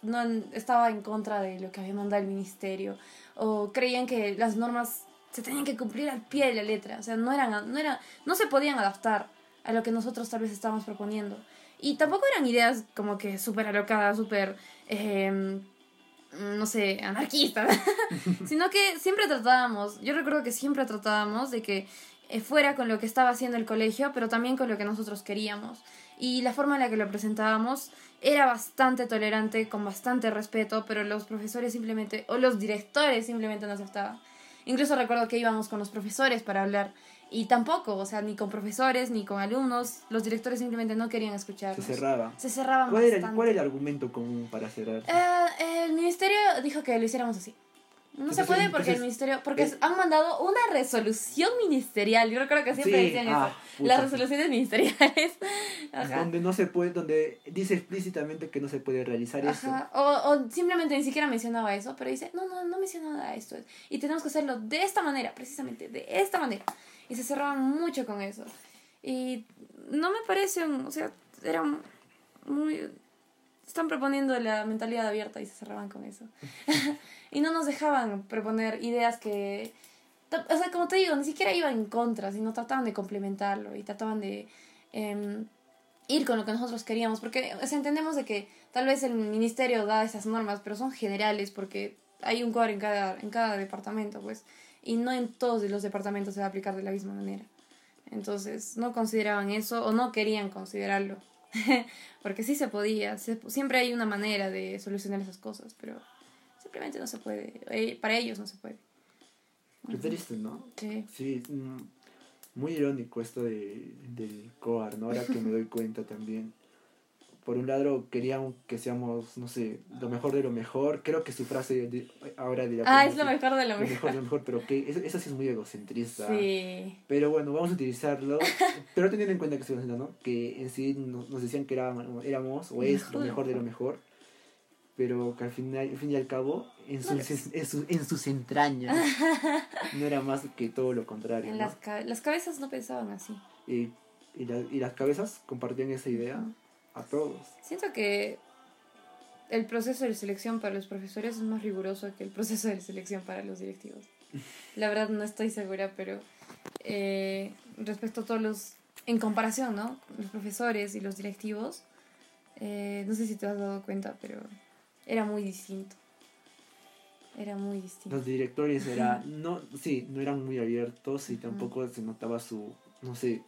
no estaba en contra de lo que había mandado el ministerio, o creían que las normas se tenían que cumplir al pie de la letra, o sea, no, eran, no, era, no se podían adaptar a lo que nosotros tal vez estábamos proponiendo. Y tampoco eran ideas como que súper alocadas, súper, eh, no sé, anarquistas, *laughs* sino que siempre tratábamos, yo recuerdo que siempre tratábamos de que eh, fuera con lo que estaba haciendo el colegio, pero también con lo que nosotros queríamos. Y la forma en la que lo presentábamos era bastante tolerante, con bastante respeto, pero los profesores simplemente, o los directores simplemente no aceptaban. Incluso recuerdo que íbamos con los profesores para hablar y tampoco, o sea, ni con profesores ni con alumnos, los directores simplemente no querían escuchar. Se cerraba. Se cerraban ¿Cuál, era, ¿Cuál era el argumento común para cerrar? Eh, el ministerio dijo que lo hiciéramos así. No se puede porque el ministerio, porque han mandado una resolución ministerial. Yo recuerdo que siempre decían eso. Ah, Las resoluciones ministeriales. *laughs* Donde no se puede, donde dice explícitamente que no se puede realizar eso. O, o simplemente ni siquiera mencionaba eso, pero dice, no, no, no menciona nada de esto. Y tenemos que hacerlo de esta manera, precisamente, de esta manera. Y se cerraban mucho con eso. Y no me parece, o sea, era muy... Están proponiendo la mentalidad abierta y se cerraban con eso. *laughs* y no nos dejaban proponer ideas que... O sea, como te digo, ni siquiera iban en contra, sino trataban de complementarlo y trataban de em, ir con lo que nosotros queríamos. Porque entendemos de que tal vez el ministerio da esas normas, pero son generales porque hay un core en cada, en cada departamento, pues y no en todos los departamentos se va a aplicar de la misma manera. Entonces, no consideraban eso o no querían considerarlo. *laughs* Porque sí se podía, siempre hay una manera de solucionar esas cosas, pero simplemente no se puede. Eh, para ellos no se puede. Qué triste, ¿no? Sí. Sí, muy irónico esto de, del COAR, ¿no? Ahora que me doy cuenta también por un lado querían que seamos, no sé, lo mejor de lo mejor. Creo que su frase ahora dirá... Ah, es lo mejor de lo, lo mejor. lo mejor, pero que eso, sí es muy egocentrista. Sí. Pero bueno, vamos a utilizarlo. *laughs* pero teniendo en cuenta que ¿no? Que en sí nos, decían que éramos, éramos o es lo mejor de lo mejor. Pero que al final, al fin y al cabo, en, sus, en, su, en sus entrañas, *laughs* no era más que todo lo contrario. las, las cabezas no pensaban así. Y, y, y las cabezas compartían esa idea a todos. Siento que el proceso de selección para los profesores es más riguroso que el proceso de selección para los directivos. La verdad no estoy segura, pero eh, respecto a todos los, en comparación, ¿no? Los profesores y los directivos, eh, no sé si te has dado cuenta, pero era muy distinto. Era muy distinto. Los directores era, no, sí, no eran muy abiertos y tampoco se notaba su, no sé,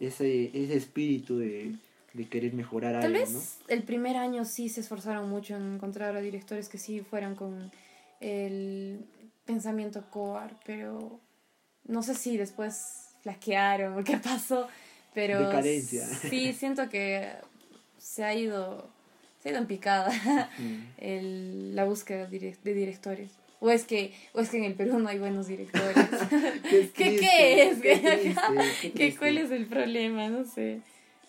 ese, ese espíritu de de querer mejorar Tal algo, vez el primer año sí se esforzaron mucho en encontrar a directores que sí fueran con el pensamiento coar, pero no sé si después flaquearon o qué pasó, pero Decadencia. sí *laughs* siento que se ha ido se ha ido en picada el, la búsqueda de directores. O es que, o es que en el Perú no hay buenos directores. *laughs* ¿Qué, ¿Qué, es? ¿Qué, *laughs* ¿Cuál es el problema? No sé.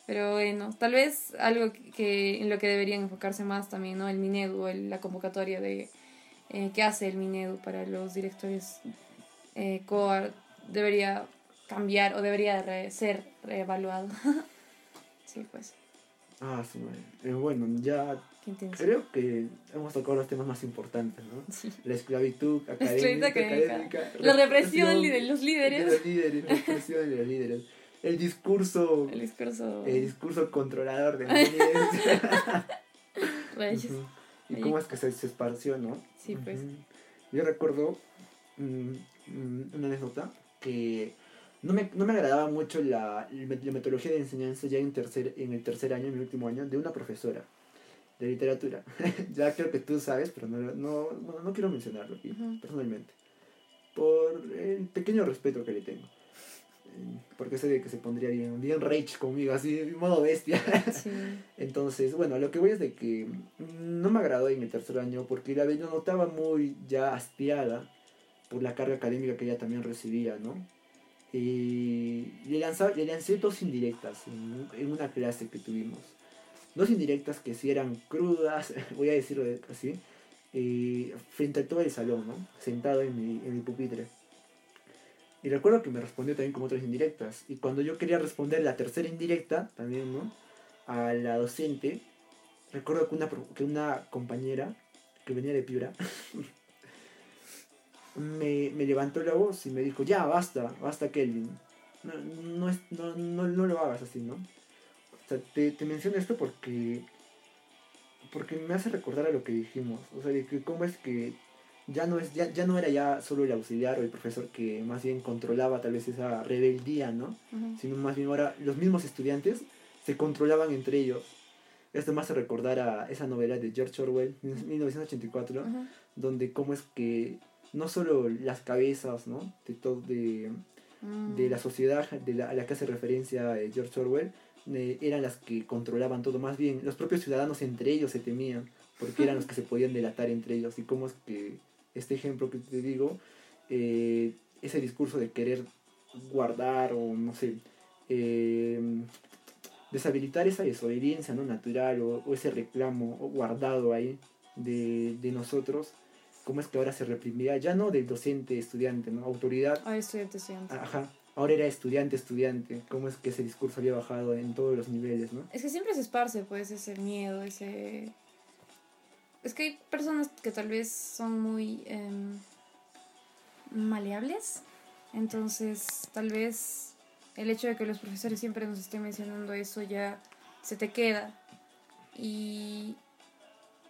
Pero bueno, tal vez algo que en lo que deberían enfocarse más también, ¿no? El Minedu, el, la convocatoria de eh, que hace el Minedu para los directores eh, COAR debería cambiar o debería ser reevaluado. *laughs* sí, pues. Ah, sí, eh, bueno, ya creo que hemos tocado los temas más importantes, ¿no? La esclavitud académica, la represión de los líderes. De los líderes, la represión de los líderes el discurso. El discurso. El discurso controlador de *laughs* Y cómo es que se, esparció, ¿no? Sí, pues. Yo recuerdo mm, mm, una anécdota que no me, no me agradaba mucho la, la, metodología de enseñanza ya en, tercer, en el tercer año, en mi último año, de una profesora de literatura. *laughs* ya creo que tú sabes, pero no, no, no, quiero mencionarlo aquí, personalmente. Por el pequeño respeto que le tengo porque sé que se pondría bien, bien rage conmigo, así, en modo bestia. *laughs* Entonces, bueno, lo que voy es de que no me agradó en el tercer año porque la yo notaba muy ya hastiada por la carga académica que ella también recibía, ¿no? Y le, lanzaba, le lancé dos indirectas en, en, una clase que tuvimos. Dos indirectas que sí eran crudas, *laughs* voy a decirlo así, eh, frente a todo el salón, ¿no? Sentado en mi, en mi pupitre. Y recuerdo que me respondió también con otras indirectas. Y cuando yo quería responder la tercera indirecta, también, ¿no? A la docente, recuerdo que una, que una compañera que venía de Piura *laughs* me, me, levantó la voz y me dijo, ya, basta, basta Kelvin. No, no, es, no, no, no lo hagas así, ¿no? O sea, te, te menciono esto porque porque me hace recordar a lo que dijimos, o sea, de que cómo es que ya no, es, ya, ya no era ya solo el auxiliar o el profesor que más bien controlaba tal vez esa rebeldía, ¿no? Sino más bien ahora los mismos estudiantes se controlaban entre ellos. Esto me hace recordar a esa novela de George Orwell, 1984, donde cómo es que no solo las cabezas, ¿no? De, todo, de, de la mm. sociedad de la, a la que hace referencia George Orwell, eh, eran las que controlaban todo. Más bien, los propios ciudadanos entre ellos se temían, porque eran los que se podían delatar entre ellos. Y cómo es que este ejemplo que te digo, eh, ese discurso de querer guardar o no sé, eh, deshabilitar esa desobediencia ¿no? natural o, ese reclamo guardado ahí de, de nosotros, cómo es que ahora se reprimía, ya no del docente, estudiante, ¿no? Autoridad. Ah, estudiante, estudiante. Ajá ahora era estudiante, estudiante. ¿Cómo es que ese discurso había bajado en todos los niveles, no? Es que siempre se esparce, pues, ese miedo, ese... Es que hay personas que tal vez son muy em, maleables, entonces tal vez el hecho de que los profesores siempre nos estén mencionando eso ya se te queda. Y,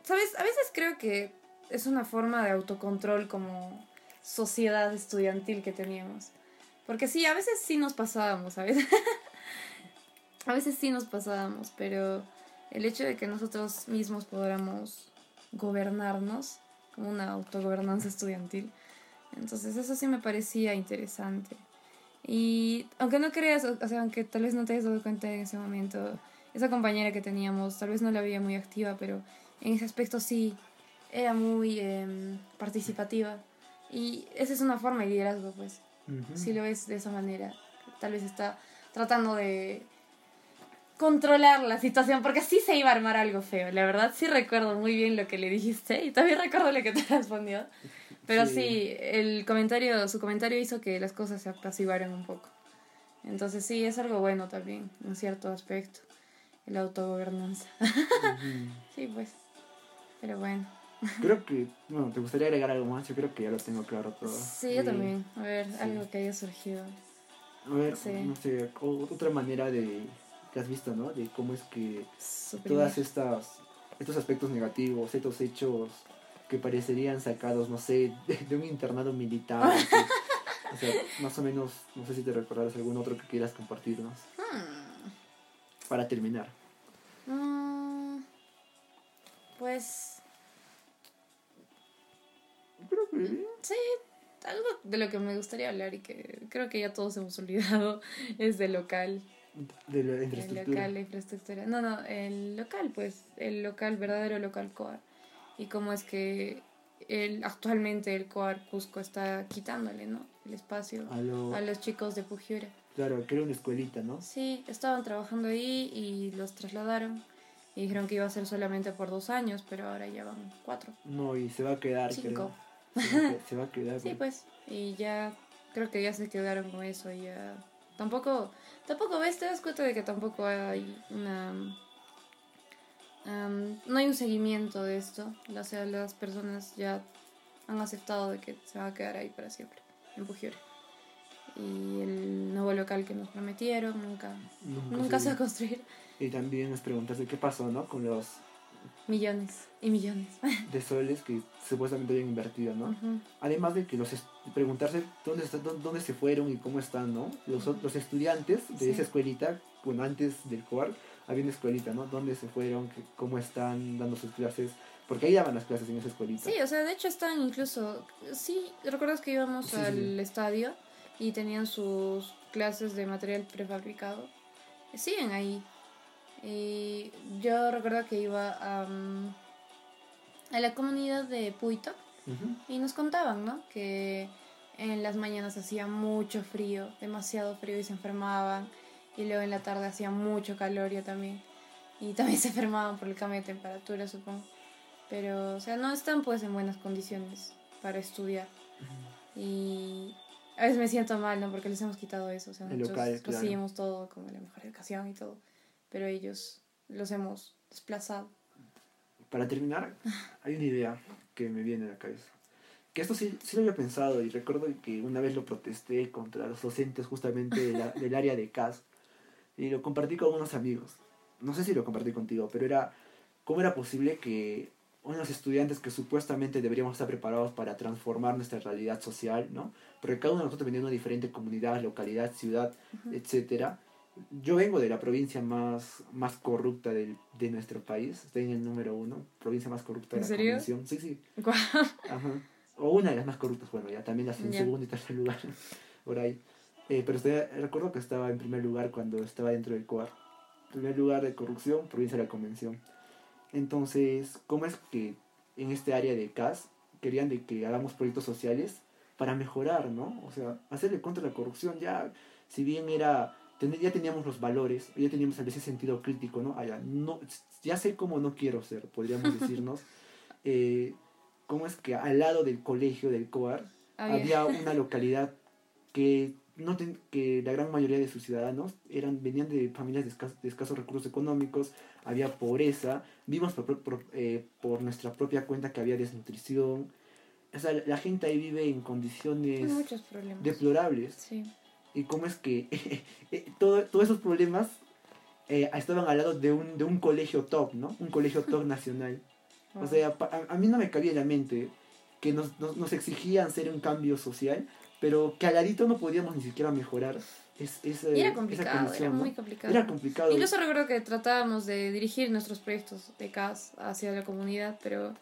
¿sabes? A veces creo que es una forma de autocontrol como sociedad estudiantil que teníamos. Porque sí, a veces sí nos pasábamos, ¿sabes? *laughs* a veces sí nos pasábamos, pero el hecho de que nosotros mismos podamos gobernarnos, como una autogobernanza estudiantil, entonces eso sí me parecía interesante. Y aunque no creas, o sea, aunque tal vez no te hayas dado cuenta en ese momento, esa compañera que teníamos, tal vez no la veía muy activa, pero en ese aspecto sí, era muy em, participativa. Y esa es una forma de liderazgo, pues si lo ves de esa manera. Tal vez está tratando de controlar la situación, porque así se iba a armar algo feo. La verdad sí recuerdo muy bien lo que le dijiste y también recuerdo lo que te *laughs* respondió. Pero sí. el comentario, su comentario hizo que las cosas se apaciguaran un poco. Entonces sí, es algo bueno también, en cierto aspecto, la autogobernanza. *laughs* sí, pues. Pero bueno. Creo *laughs* que, bueno, ¿te gustaría agregar algo más? Yo creo que ya lo tengo claro todo. Sí, yo también. A ver, algo que haya surgido. A ver, no sé, otra manera de que has visto, ¿no? De cómo es que todas estas estos aspectos negativos, estos hechos que parecerían sacados, no sé, de, un internado militar. *laughs* o sea, más o menos, no sé si te recordarás algún otro que quieras compartirnos. Hmm. Para terminar. Mm, pues Sí, algo de lo que me gustaría hablar y que creo que ya todos hemos olvidado *laughs* es del local. De la infraestructura. El local, la infraestructura. No, no, el local, pues, el local, verdadero local COAR. Y cómo es que el, actualmente el COAR Cusco está quitándole, ¿no? El espacio a, los chicos de Pujiura. Claro, que era una escuelita, ¿no? Sí, estaban trabajando ahí y los trasladaron. Y dijeron que iba a ser solamente por dos años, pero ahora ya van cuatro. No, y se va a quedar, Cinco. Se va a quedar. *laughs* sí, pues. Y ya, creo que ya se quedaron con eso. Y ya. Tampoco, tampoco ves, te das cuenta de que tampoco hay una. no hay un seguimiento de esto. O sea, las personas ya han aceptado de que se va a quedar ahí para siempre, en Pujiore. Y el nuevo local que nos prometieron nunca, nunca, se va a construir. Y también es preguntarse qué pasó, ¿no? Con los Millones y millones. *laughs* De soles que supuestamente habían invertido, ¿no? Además de que los preguntarse dónde, dónde se fueron y cómo están, ¿no? Los, los estudiantes de esa escuelita, bueno, antes del COAR, había una escuelita, ¿no? ¿Dónde se fueron? ¿Cómo están dando sus clases? Porque ahí daban las clases en esa escuelita. Sí, o sea, de hecho están incluso... Sí, ¿recuerdas que íbamos al estadio y tenían sus clases de material prefabricado? Siguen ahí. Y yo recuerdo que iba a, a la comunidad de Puito y nos contaban, ¿no? Que en las mañanas hacía mucho frío, demasiado frío y se enfermaban. Y luego en la tarde hacía mucho calor yo también. Y también *laughs* se enfermaban por el cambio de temperatura, supongo. pero, o sea, no están pues en buenas condiciones para estudiar. Y a veces me siento mal, ¿no? Porque les hemos quitado eso, o sea, El nosotros local, claro. recibimos todo como la mejor educación y todo, pero ellos los hemos desplazado. Para terminar, hay una idea que me viene a la cabeza. Que esto sí, sí lo había pensado y recuerdo que una vez lo protesté contra los docentes justamente de la- del área de CAS y lo compartí con unos amigos. No sé si lo compartí contigo, pero era cómo era posible que unos estudiantes que supuestamente deberíamos estar preparados para transformar nuestra realidad social, ¿no? Porque cada uno de nosotros venía de una diferente comunidad, localidad, ciudad, etcétera. Yo vengo de la provincia más, más corrupta del, de nuestro país. Estoy en el número uno, provincia más corrupta de ¿En la serio? convención. Sí, sí. Ajá. O una de las más corruptas, bueno, ya también las en Ya. segundo y tercer lugar, *laughs* por ahí. Eh, pero estoy- recuerdo que estaba en primer lugar cuando estaba dentro del COAR. Primer lugar de corrupción, provincia de la convención. Entonces, ¿cómo es que en este área de CAS querían de que hagamos proyectos sociales para mejorar, ¿no? O sea, hacerle contra la corrupción ya, si bien era, ya teníamos los valores, ya teníamos a veces sentido crítico, ¿no? Ah, ya, no ya sé cómo no quiero ser, podríamos *laughs* decirnos. Eh, ¿Cómo es que al lado del colegio del COAR Había- había una *laughs* localidad que no ten- que la gran mayoría de sus ciudadanos eran venían de familias de, escas- de escasos recursos económicos, había pobreza, vimos por, por- eh, por nuestra propia cuenta que había desnutrición. O sea, la, gente ahí vive en condiciones deplorables. Sí. Y cómo es que *laughs* eh, todo- todos esos problemas eh, estaban al lado de un, de un colegio top, ¿no? Un colegio *laughs* top nacional. O Wow. sea, a, a mí no me cabía en la mente que nos, nos, nos exigían hacer un cambio social, pero que al ladito no podíamos ni siquiera mejorar es, esa, Y era esa complicado, condición, era ¿no? muy complicado. Era complicado. Incluso recuerdo que tratábamos de dirigir nuestros proyectos de CAS hacia la comunidad, pero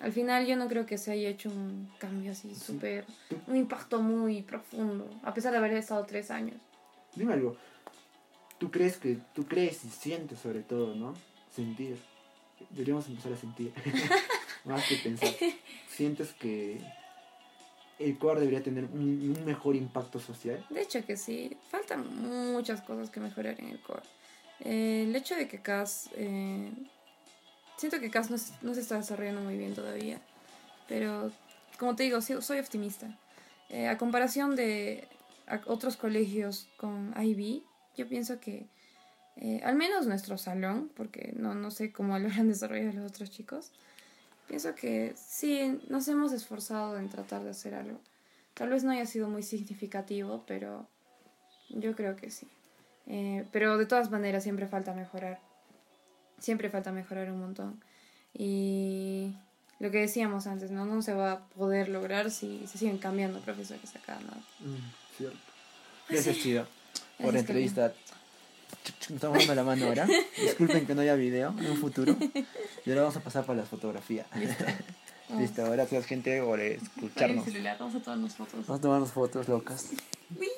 al final yo no creo que se haya hecho un cambio así Sí. súper, un impacto muy profundo, a pesar de haber estado tres años. Dime algo. ¿Tú crees que tú crees y sientes sobre todo, ¿no? Sentir. Deberíamos empezar a sentir. *laughs* Más que pensar. Sientes que el COAR debería tener un, un mejor impacto social. De hecho que sí, faltan muchas cosas que mejorar en el core. Eh, el hecho de que CAS, eh, siento que CAS no, se- está desarrollando muy bien todavía, pero como te digo, soy optimista. Eh, a comparación de otros colegios con IB, yo pienso que eh, al menos nuestro salón, porque no, no sé cómo *laughs* lo han desarrollado los otros chicos, pienso que sí, nos hemos esforzado en tratar de hacer algo. Tal vez no haya sido muy significativo, pero yo creo que sí. Eh, pero de todas maneras siempre falta mejorar. Siempre falta mejorar un montón. Y lo que decíamos antes, ¿no? No se va a poder lograr si se siguen cambiando profesores a cada nada. Mm, cierto. Gracias, Chido, por la Gracias, entrevista. Estamos dando la mano ahora. Disculpen que no haya video en un futuro. Y ahora vamos a pasar para la fotografía. Listo. *laughs* Listo, gracias gente por escucharnos. celular, vamos a tomarnos fotos. Vamos a tomarnos fotos locas. Uy.